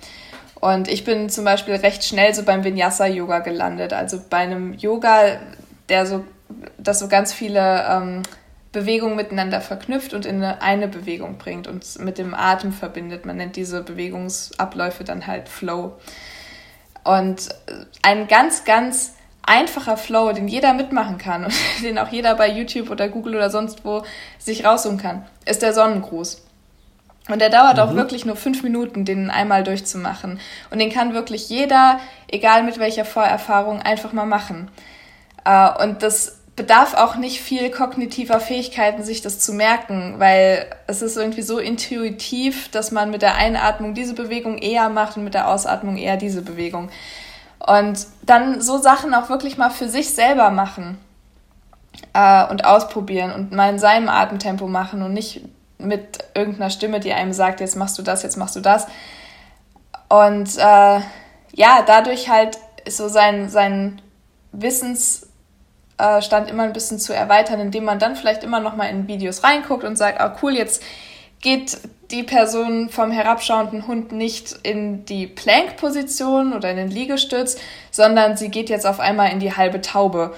Und ich bin zum Beispiel recht schnell so beim Vinyasa-Yoga gelandet, also bei einem Yoga, der so, das so ganz viele ähm, Bewegungen miteinander verknüpft und in eine, eine Bewegung bringt und mit dem Atem verbindet. Man nennt diese Bewegungsabläufe dann halt Flow. Und ein ganz, ganz einfacher Flow, den jeder mitmachen kann und [LAUGHS] den auch jeder bei YouTube oder Google oder sonst wo sich raussuchen kann, ist der Sonnengruß. Und der dauert mhm. auch wirklich nur fünf Minuten, den einmal durchzumachen. Und den kann wirklich jeder, egal mit welcher Vorerfahrung, einfach mal machen. Äh, und das bedarf auch nicht viel kognitiver Fähigkeiten, sich das zu merken, weil es ist irgendwie so intuitiv, dass man mit der Einatmung diese Bewegung eher macht und mit der Ausatmung eher diese Bewegung. Und dann so Sachen auch wirklich mal für sich selber machen äh, und ausprobieren und mal in seinem Atemtempo machen und nicht mit irgendeiner Stimme, die einem sagt, jetzt machst du das, jetzt machst du das. Und äh, ja, dadurch halt so sein, sein Wissensstand immer ein bisschen zu erweitern, indem man dann vielleicht immer noch mal in Videos reinguckt und sagt, ah cool, jetzt geht die Person vom herabschauenden Hund nicht in die Plank-Position oder in den Liegestütz, sondern sie geht jetzt auf einmal in die halbe Taube.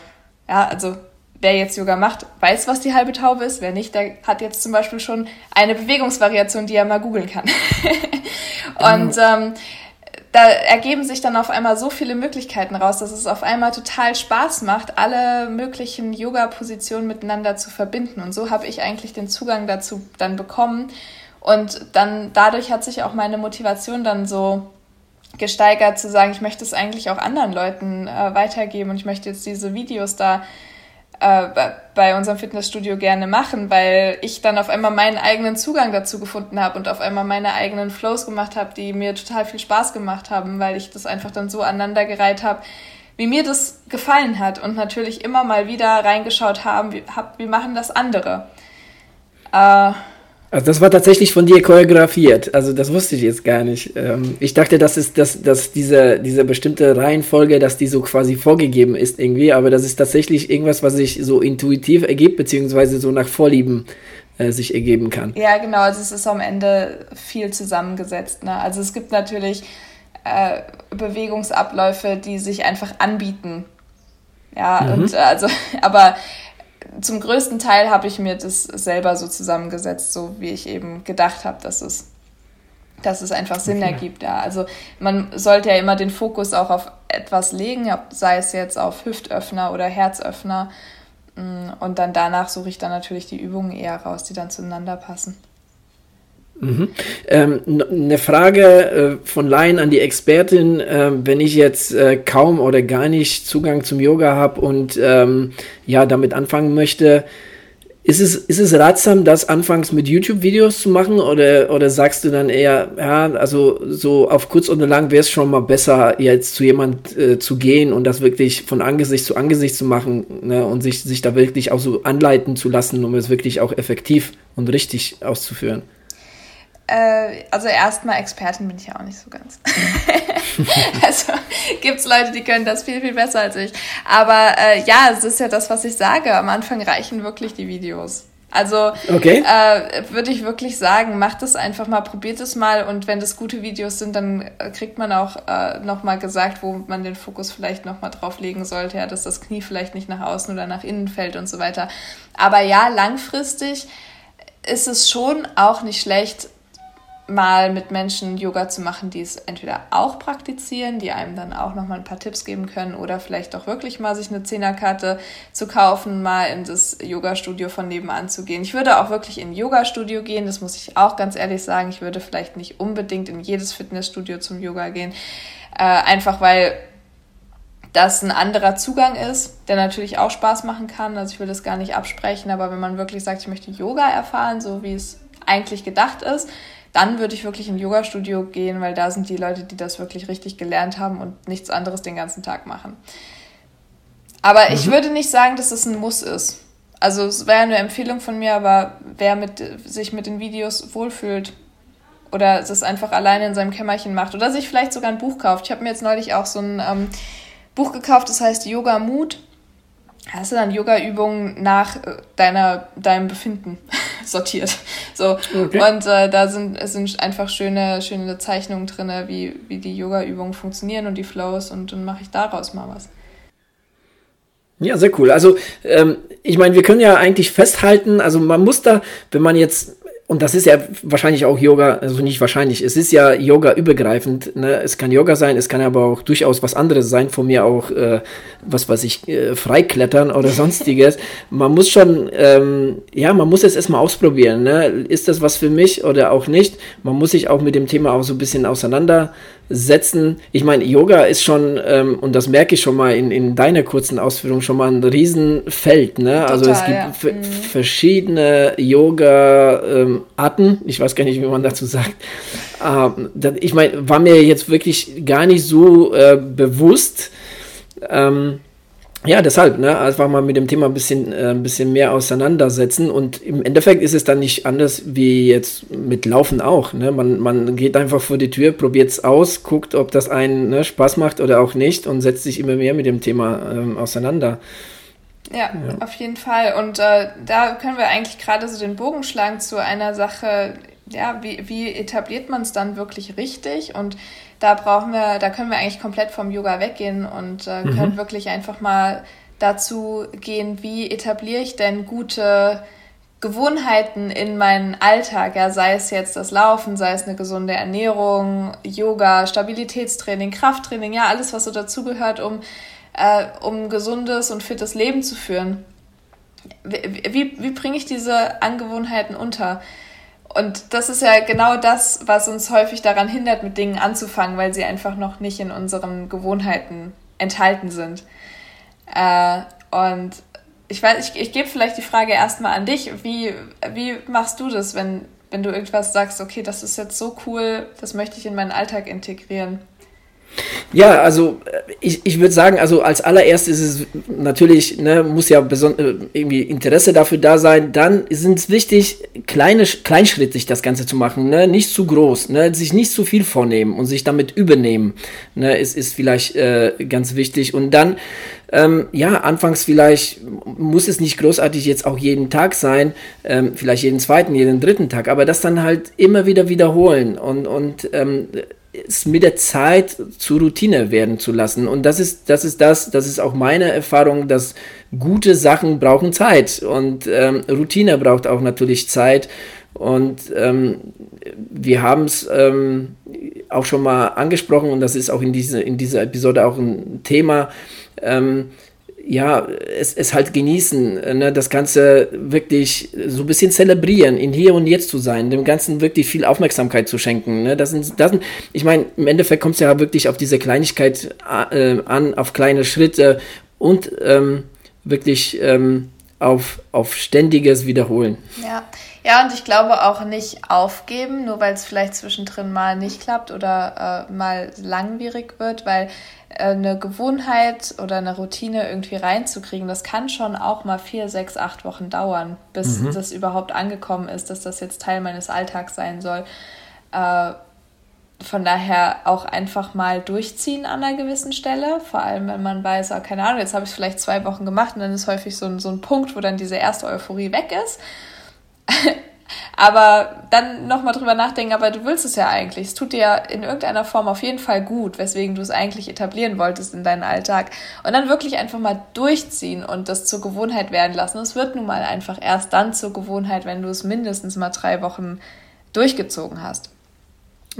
Ja, also wer jetzt Yoga macht, weiß, was die halbe Taube ist. Wer nicht, der hat jetzt zum Beispiel schon eine Bewegungsvariation, die er mal googeln kann. [LAUGHS] und ähm, da ergeben sich dann auf einmal so viele Möglichkeiten raus, dass es auf einmal total Spaß macht, alle möglichen Yoga-Positionen miteinander zu verbinden. Und so habe ich eigentlich den Zugang dazu dann bekommen. Und dann dadurch hat sich auch meine Motivation dann so gesteigert zu sagen, ich möchte es eigentlich auch anderen Leuten äh, weitergeben und ich möchte jetzt diese Videos da äh, bei unserem Fitnessstudio gerne machen, weil ich dann auf einmal meinen eigenen Zugang dazu gefunden habe und auf einmal meine eigenen Flows gemacht habe, die mir total viel Spaß gemacht haben, weil ich das einfach dann so aneinandergereiht habe, wie mir das gefallen hat und natürlich immer mal wieder reingeschaut haben, wie, hab, wie machen das andere. Äh, also das war tatsächlich von dir choreografiert. Also das wusste ich jetzt gar nicht. Ähm, ich dachte, das ist, dass, dass diese, diese bestimmte Reihenfolge, dass die so quasi vorgegeben ist irgendwie, aber das ist tatsächlich irgendwas, was sich so intuitiv ergibt, beziehungsweise so nach Vorlieben äh, sich ergeben kann. Ja, genau. Also es ist am Ende viel zusammengesetzt. Ne? Also es gibt natürlich äh, Bewegungsabläufe, die sich einfach anbieten. Ja, mhm. und also, [LAUGHS] aber zum größten Teil habe ich mir das selber so zusammengesetzt, so wie ich eben gedacht habe, dass es, dass es einfach Sinn okay. ergibt. Ja. Also man sollte ja immer den Fokus auch auf etwas legen, sei es jetzt auf Hüftöffner oder Herzöffner. Mm, und dann danach suche ich dann natürlich die Übungen eher raus, die dann zueinander passen. Mhm. Ähm, eine Frage äh, von Laien an die Expertin, äh, wenn ich jetzt äh, kaum oder gar nicht Zugang zum Yoga habe und ähm, ja damit anfangen möchte, ist es, ist es ratsam, das anfangs mit YouTube-Videos zu machen oder, oder sagst du dann eher, ja, also so auf kurz oder lang wäre es schon mal besser, jetzt zu jemand äh, zu gehen und das wirklich von Angesicht zu Angesicht zu machen ne, und sich, sich da wirklich auch so anleiten zu lassen, um es wirklich auch effektiv und richtig auszuführen? Äh, also erstmal Expertin bin ich ja auch nicht so ganz. [LAUGHS] also gibt es Leute, die können das viel, viel besser als ich. Aber äh, ja, es ist ja das, was ich sage. Am Anfang reichen wirklich die Videos. Also okay. äh, würde ich wirklich sagen, macht es einfach mal, probiert es mal und wenn das gute Videos sind, dann äh, kriegt man auch äh, nochmal gesagt, wo man den Fokus vielleicht nochmal drauf legen sollte, ja, dass das Knie vielleicht nicht nach außen oder nach innen fällt und so weiter. Aber ja, langfristig ist es schon auch nicht schlecht, mal mit Menschen Yoga zu machen, die es entweder auch praktizieren, die einem dann auch nochmal ein paar Tipps geben können oder vielleicht auch wirklich mal sich eine Zehnerkarte zu kaufen, mal in das Yoga-Studio von nebenan zu gehen. Ich würde auch wirklich in ein Yoga-Studio gehen, das muss ich auch ganz ehrlich sagen. Ich würde vielleicht nicht unbedingt in jedes Fitnessstudio zum Yoga gehen, äh, einfach weil das ein anderer Zugang ist, der natürlich auch Spaß machen kann. Also ich will das gar nicht absprechen, aber wenn man wirklich sagt, ich möchte Yoga erfahren, so wie es eigentlich gedacht ist, dann würde ich wirklich in ein Yoga-Studio gehen, weil da sind die Leute, die das wirklich richtig gelernt haben und nichts anderes den ganzen Tag machen. Aber mhm. ich würde nicht sagen, dass es ein Muss ist. Also es wäre eine Empfehlung von mir, aber wer mit, sich mit den Videos wohlfühlt oder es einfach alleine in seinem Kämmerchen macht oder sich vielleicht sogar ein Buch kauft. Ich habe mir jetzt neulich auch so ein ähm, Buch gekauft, das heißt Yoga Mood. Hast du dann Yoga-Übungen nach äh, deiner, deinem Befinden [LAUGHS] sortiert. So. Okay. Und äh, da sind, sind einfach schöne, schöne Zeichnungen drin, wie, wie die Yoga-Übungen funktionieren und die Flows und dann mache ich daraus mal was. Ja, sehr cool. Also ähm, ich meine, wir können ja eigentlich festhalten, also man muss da, wenn man jetzt und das ist ja wahrscheinlich auch Yoga, also nicht wahrscheinlich, es ist ja Yoga übergreifend. Ne? Es kann Yoga sein, es kann aber auch durchaus was anderes sein, von mir auch, äh, was weiß ich, äh, Freiklettern oder [LAUGHS] sonstiges. man muss schon, ähm, ja, man muss es erstmal ausprobieren. Ne? Ist das was für mich oder auch nicht? Man muss sich auch mit dem Thema auch so ein bisschen auseinandersetzen setzen. Ich meine, Yoga ist schon, ähm, und das merke ich schon mal in, in deiner kurzen Ausführung, schon mal ein Riesenfeld. Ne? Total, also es gibt ja. mhm. verschiedene Yoga-Arten. Ähm, ich weiß gar nicht, wie man dazu sagt. Ähm, das, ich meine, war mir jetzt wirklich gar nicht so äh, bewusst. Ähm, ja, deshalb, ne, einfach mal mit dem Thema ein bisschen, äh, ein bisschen mehr auseinandersetzen. Und im Endeffekt ist es dann nicht anders wie jetzt mit Laufen auch. Ne? Man, man geht einfach vor die Tür, probiert es aus, guckt, ob das einen ne, Spaß macht oder auch nicht und setzt sich immer mehr mit dem Thema ähm, auseinander. Ja, ja, auf jeden Fall. Und äh, da können wir eigentlich gerade so den Bogen schlagen zu einer Sache, ja, wie, wie etabliert man es dann wirklich richtig? Und da brauchen wir, da können wir eigentlich komplett vom Yoga weggehen und äh, mhm. können wirklich einfach mal dazu gehen, wie etabliere ich denn gute Gewohnheiten in meinen Alltag, ja, sei es jetzt das Laufen, sei es eine gesunde Ernährung, Yoga, Stabilitätstraining, Krafttraining, ja, alles, was so dazugehört, um, äh, um ein gesundes und fittes Leben zu führen. Wie, wie, wie bringe ich diese Angewohnheiten unter? Und das ist ja genau das, was uns häufig daran hindert, mit Dingen anzufangen, weil sie einfach noch nicht in unseren Gewohnheiten enthalten sind. Äh, und ich weiß, ich, ich gebe vielleicht die Frage erstmal an dich. Wie, wie machst du das, wenn, wenn du irgendwas sagst, okay, das ist jetzt so cool, das möchte ich in meinen Alltag integrieren? Ja, also äh, ich, ich würde sagen, also als allererstes ist es natürlich, ne, muss ja äh, irgendwie Interesse dafür da sein. Dann sind es wichtig, kleine, kleinschrittig das Ganze zu machen, ne? nicht zu groß, ne? sich nicht zu viel vornehmen und sich damit übernehmen, ne? ist, ist vielleicht äh, ganz wichtig. Und dann, ähm, ja, anfangs vielleicht muss es nicht großartig jetzt auch jeden Tag sein, ähm, vielleicht jeden zweiten, jeden dritten Tag, aber das dann halt immer wieder wiederholen und, und ähm, es mit der Zeit zur Routine werden zu lassen. Und das ist, das ist das, das ist auch meine Erfahrung, dass gute Sachen brauchen Zeit und ähm, Routine braucht auch natürlich Zeit. Und ähm, wir haben es ähm, auch schon mal angesprochen und das ist auch in, diese, in dieser Episode auch ein Thema. Ähm, ja, es, es halt genießen, ne, das Ganze wirklich so ein bisschen zelebrieren, in hier und jetzt zu sein, dem Ganzen wirklich viel Aufmerksamkeit zu schenken. Ne, das sind, das sind, ich meine, im Endeffekt kommt es ja wirklich auf diese Kleinigkeit äh, an, auf kleine Schritte und ähm, wirklich ähm, auf, auf ständiges Wiederholen. Ja. Ja, und ich glaube auch nicht aufgeben, nur weil es vielleicht zwischendrin mal nicht klappt oder äh, mal langwierig wird, weil äh, eine Gewohnheit oder eine Routine irgendwie reinzukriegen, das kann schon auch mal vier, sechs, acht Wochen dauern, bis mhm. das überhaupt angekommen ist, dass das jetzt Teil meines Alltags sein soll. Äh, von daher auch einfach mal durchziehen an einer gewissen Stelle. Vor allem, wenn man weiß, oh, keine Ahnung, jetzt habe ich es vielleicht zwei Wochen gemacht und dann ist häufig so ein, so ein Punkt, wo dann diese erste Euphorie weg ist. [LAUGHS] aber dann nochmal drüber nachdenken, aber du willst es ja eigentlich. Es tut dir in irgendeiner Form auf jeden Fall gut, weswegen du es eigentlich etablieren wolltest in deinen Alltag. Und dann wirklich einfach mal durchziehen und das zur Gewohnheit werden lassen. Es wird nun mal einfach erst dann zur Gewohnheit, wenn du es mindestens mal drei Wochen durchgezogen hast.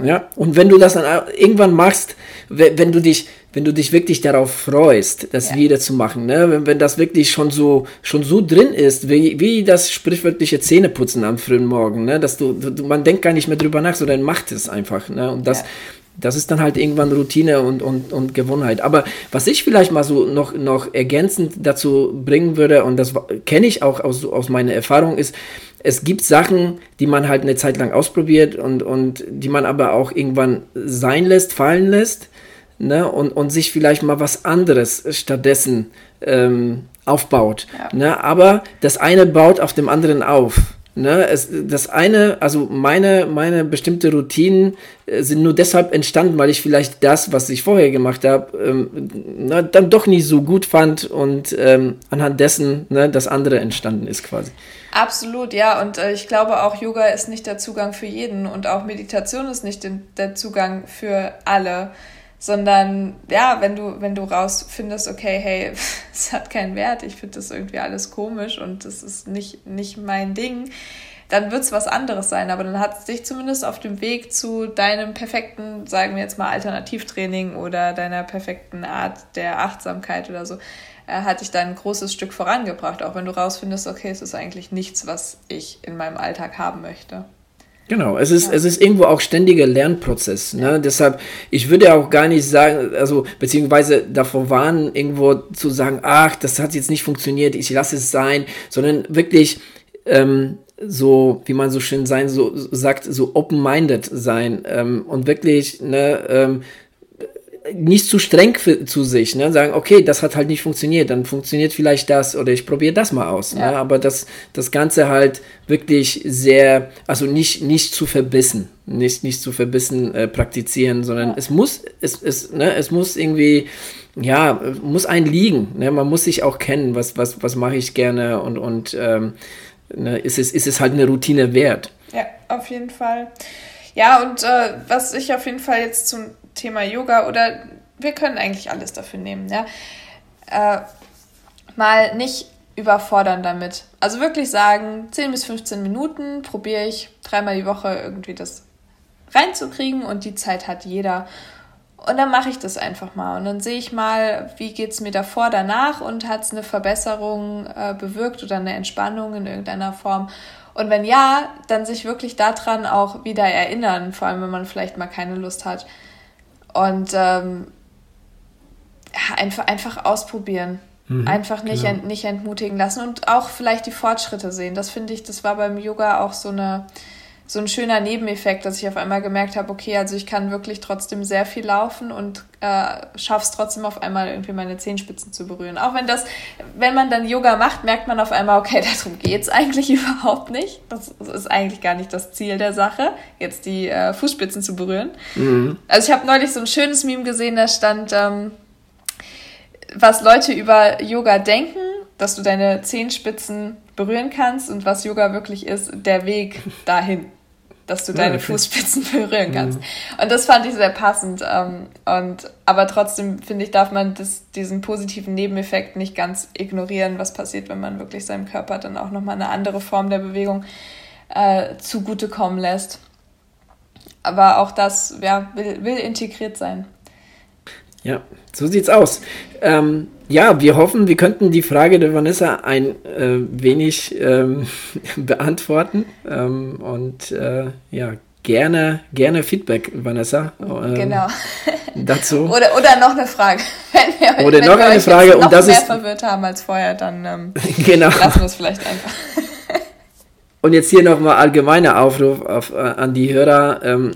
Ja, und wenn du das dann irgendwann machst, wenn du dich, wenn du dich wirklich darauf freust, das ja. wieder zu machen, ne? wenn, wenn das wirklich schon so, schon so drin ist, wie, wie das sprichwörtliche Zähneputzen am frühen Morgen, ne? dass du, du, man denkt gar nicht mehr drüber nach, sondern macht es einfach. Ne? Und das, ja. das ist dann halt irgendwann Routine und, und, und Gewohnheit. Aber was ich vielleicht mal so noch, noch ergänzend dazu bringen würde, und das kenne ich auch aus, aus meiner Erfahrung, ist, es gibt Sachen, die man halt eine Zeit lang ausprobiert und, und die man aber auch irgendwann sein lässt, fallen lässt ne? und, und sich vielleicht mal was anderes stattdessen ähm, aufbaut. Ja. Ne? Aber das eine baut auf dem anderen auf. Ne, es, das eine, also meine, meine bestimmte Routinen äh, sind nur deshalb entstanden, weil ich vielleicht das, was ich vorher gemacht habe, ähm, dann doch nicht so gut fand und ähm, anhand dessen ne, das andere entstanden ist quasi. Absolut, ja. Und äh, ich glaube auch, Yoga ist nicht der Zugang für jeden und auch Meditation ist nicht den, der Zugang für alle. Sondern ja, wenn du, wenn du rausfindest, okay, hey, [LAUGHS] es hat keinen Wert, ich finde das irgendwie alles komisch und das ist nicht, nicht mein Ding, dann wird es was anderes sein. Aber dann hat es dich zumindest auf dem Weg zu deinem perfekten, sagen wir jetzt mal, Alternativtraining oder deiner perfekten Art der Achtsamkeit oder so, äh, hat dich dann ein großes Stück vorangebracht, auch wenn du rausfindest, okay, es ist eigentlich nichts, was ich in meinem Alltag haben möchte. Genau, es ist, ja. es ist irgendwo auch ständiger Lernprozess. Ne? Ja. Deshalb, ich würde auch gar nicht sagen, also beziehungsweise davor warnen, irgendwo zu sagen, ach, das hat jetzt nicht funktioniert, ich lasse es sein, sondern wirklich ähm, so, wie man so schön sein, so sagt, so open-minded sein ähm, und wirklich ne, ähm, nicht zu streng für, zu sich, ne? sagen, okay, das hat halt nicht funktioniert, dann funktioniert vielleicht das oder ich probiere das mal aus. Ne? Ja. Ne? Aber das, das Ganze halt wirklich sehr, also nicht, nicht zu verbissen, nicht, nicht zu verbissen äh, praktizieren, sondern ja. es muss, es, es, ne, es muss irgendwie, ja, muss ein liegen. Ne? Man muss sich auch kennen, was, was, was mache ich gerne und, und ähm, ne, ist, es, ist es halt eine Routine wert. Ja, auf jeden Fall. Ja, und äh, was ich auf jeden Fall jetzt zum Thema Yoga oder wir können eigentlich alles dafür nehmen, ja. Äh, mal nicht überfordern damit. Also wirklich sagen, 10 bis 15 Minuten probiere ich dreimal die Woche irgendwie das reinzukriegen und die Zeit hat jeder. Und dann mache ich das einfach mal und dann sehe ich mal, wie geht es mir davor, danach und hat es eine Verbesserung äh, bewirkt oder eine Entspannung in irgendeiner Form. Und wenn ja, dann sich wirklich daran auch wieder erinnern, vor allem wenn man vielleicht mal keine Lust hat. Und ähm, einfach, einfach ausprobieren. Mhm, einfach nicht, genau. ent, nicht entmutigen lassen und auch vielleicht die Fortschritte sehen. Das finde ich, das war beim Yoga auch so eine so ein schöner Nebeneffekt, dass ich auf einmal gemerkt habe, okay, also ich kann wirklich trotzdem sehr viel laufen und äh, schaffe es trotzdem auf einmal irgendwie meine Zehenspitzen zu berühren. Auch wenn das, wenn man dann Yoga macht, merkt man auf einmal, okay, [LAUGHS] darum geht es eigentlich überhaupt nicht. Das ist eigentlich gar nicht das Ziel der Sache, jetzt die äh, Fußspitzen zu berühren. Mhm. Also ich habe neulich so ein schönes Meme gesehen, da stand, ähm, was Leute über Yoga denken, dass du deine Zehenspitzen berühren kannst und was Yoga wirklich ist, der Weg [LAUGHS] dahin, dass du deine ja, Fußspitzen [LAUGHS] berühren kannst. Mhm. Und das fand ich sehr passend. Ähm, und, aber trotzdem, finde ich, darf man das, diesen positiven Nebeneffekt nicht ganz ignorieren, was passiert, wenn man wirklich seinem Körper dann auch nochmal eine andere Form der Bewegung äh, zugutekommen lässt. Aber auch das ja, will, will integriert sein. Ja, so sieht's aus. Ähm, ja, wir hoffen, wir könnten die Frage der Vanessa ein äh, wenig ähm, [LAUGHS] beantworten. Ähm, und äh, ja, gerne, gerne Feedback, Vanessa. Ähm, genau. [LAUGHS] dazu. oder, oder noch eine Frage. [LAUGHS] Wenn wir, oder wenn noch wir eine Frage. und das mehr ist verwirrt haben als vorher, dann ähm, genau. lassen wir es vielleicht einfach. Und jetzt hier nochmal allgemeiner Aufruf auf, äh, an die Hörer. Ähm,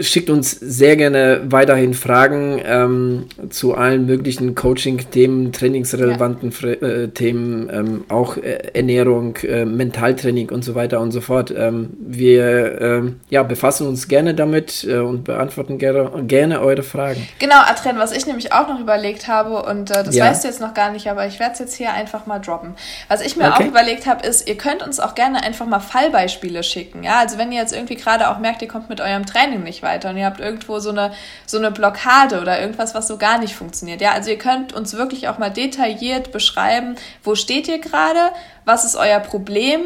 schickt uns sehr gerne weiterhin Fragen ähm, zu allen möglichen Coaching-Themen, trainingsrelevanten ja. äh, Themen, ähm, auch äh, Ernährung, äh, Mentaltraining und so weiter und so fort. Ähm, wir ähm, ja, befassen uns gerne damit äh, und beantworten gerne, gerne eure Fragen. Genau, Adrian, was ich nämlich auch noch überlegt habe, und äh, das ja. weißt du jetzt noch gar nicht, aber ich werde es jetzt hier einfach mal droppen. Was ich mir okay. auch überlegt habe, ist, ihr könnt uns auch gerne einfach mal Fallbeispiele schicken. Ja, also wenn ihr jetzt irgendwie gerade auch merkt, ihr kommt mit eurem Training nicht weiter und ihr habt irgendwo so eine, so eine Blockade oder irgendwas, was so gar nicht funktioniert. Ja, also ihr könnt uns wirklich auch mal detailliert beschreiben, wo steht ihr gerade, was ist euer Problem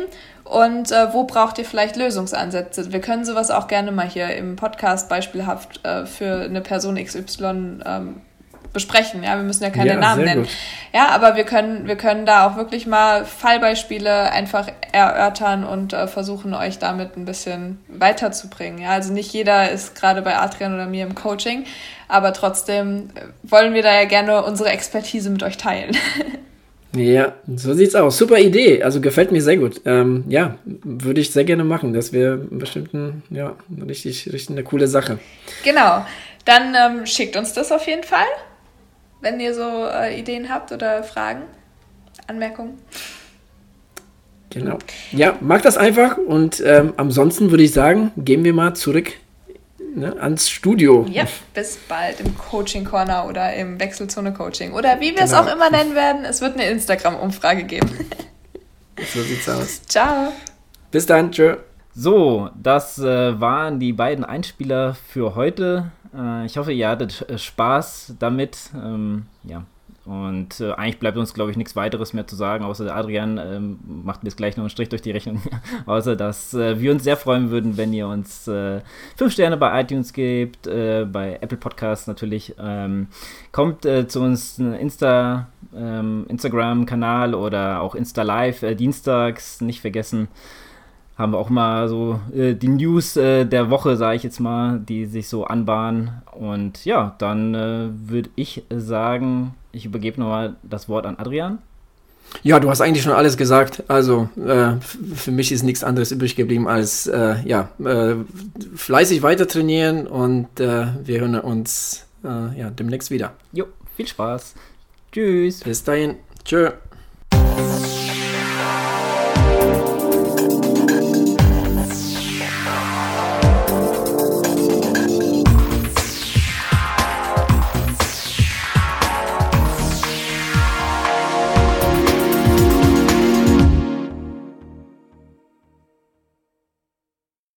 und äh, wo braucht ihr vielleicht Lösungsansätze? Wir können sowas auch gerne mal hier im Podcast beispielhaft äh, für eine Person XY ähm, besprechen. Ja, wir müssen ja keine ja, Namen nennen. Gut. Ja, aber wir können, wir können da auch wirklich mal Fallbeispiele einfach erörtern und äh, versuchen, euch damit ein bisschen weiterzubringen. Ja, also nicht jeder ist gerade bei Adrian oder mir im Coaching, aber trotzdem äh, wollen wir da ja gerne unsere Expertise mit euch teilen. [LAUGHS] Ja, so sieht's aus. Super Idee. Also gefällt mir sehr gut. Ähm, ja, würde ich sehr gerne machen. Das wäre bestimmt ein, ja, richtig, richtig eine coole Sache. Genau. Dann ähm, schickt uns das auf jeden Fall wenn ihr so äh, Ideen habt oder Fragen, Anmerkungen. Genau. Ja, macht das einfach und ähm, ansonsten würde ich sagen, gehen wir mal zurück ne, ans Studio. Ja, bis bald im Coaching Corner oder im Wechselzone Coaching oder wie wir genau. es auch immer nennen werden. Es wird eine Instagram-Umfrage geben. [LAUGHS] so sieht's aus. Ciao. Bis dann. Tschö. So, das äh, waren die beiden Einspieler für heute. Äh, ich hoffe, ihr hattet äh, Spaß damit. Ähm, ja. Und äh, eigentlich bleibt uns, glaube ich, nichts weiteres mehr zu sagen, außer Adrian ähm, macht mir jetzt gleich noch einen Strich durch die Rechnung. [LAUGHS] außer, dass äh, wir uns sehr freuen würden, wenn ihr uns äh, fünf Sterne bei iTunes gebt, äh, bei Apple Podcasts natürlich. Ähm, kommt äh, zu uns ein Insta, ähm, Instagram-Kanal oder auch Insta Live äh, dienstags, nicht vergessen haben wir auch mal so äh, die News äh, der Woche, sage ich jetzt mal, die sich so anbahnen. Und ja, dann äh, würde ich sagen, ich übergebe nochmal das Wort an Adrian. Ja, du hast eigentlich schon alles gesagt. Also äh, für mich ist nichts anderes übrig geblieben als äh, ja äh, fleißig weiter trainieren und wir hören uns ja demnächst wieder. Jo, viel Spaß. Tschüss. Bis dahin. Tschö.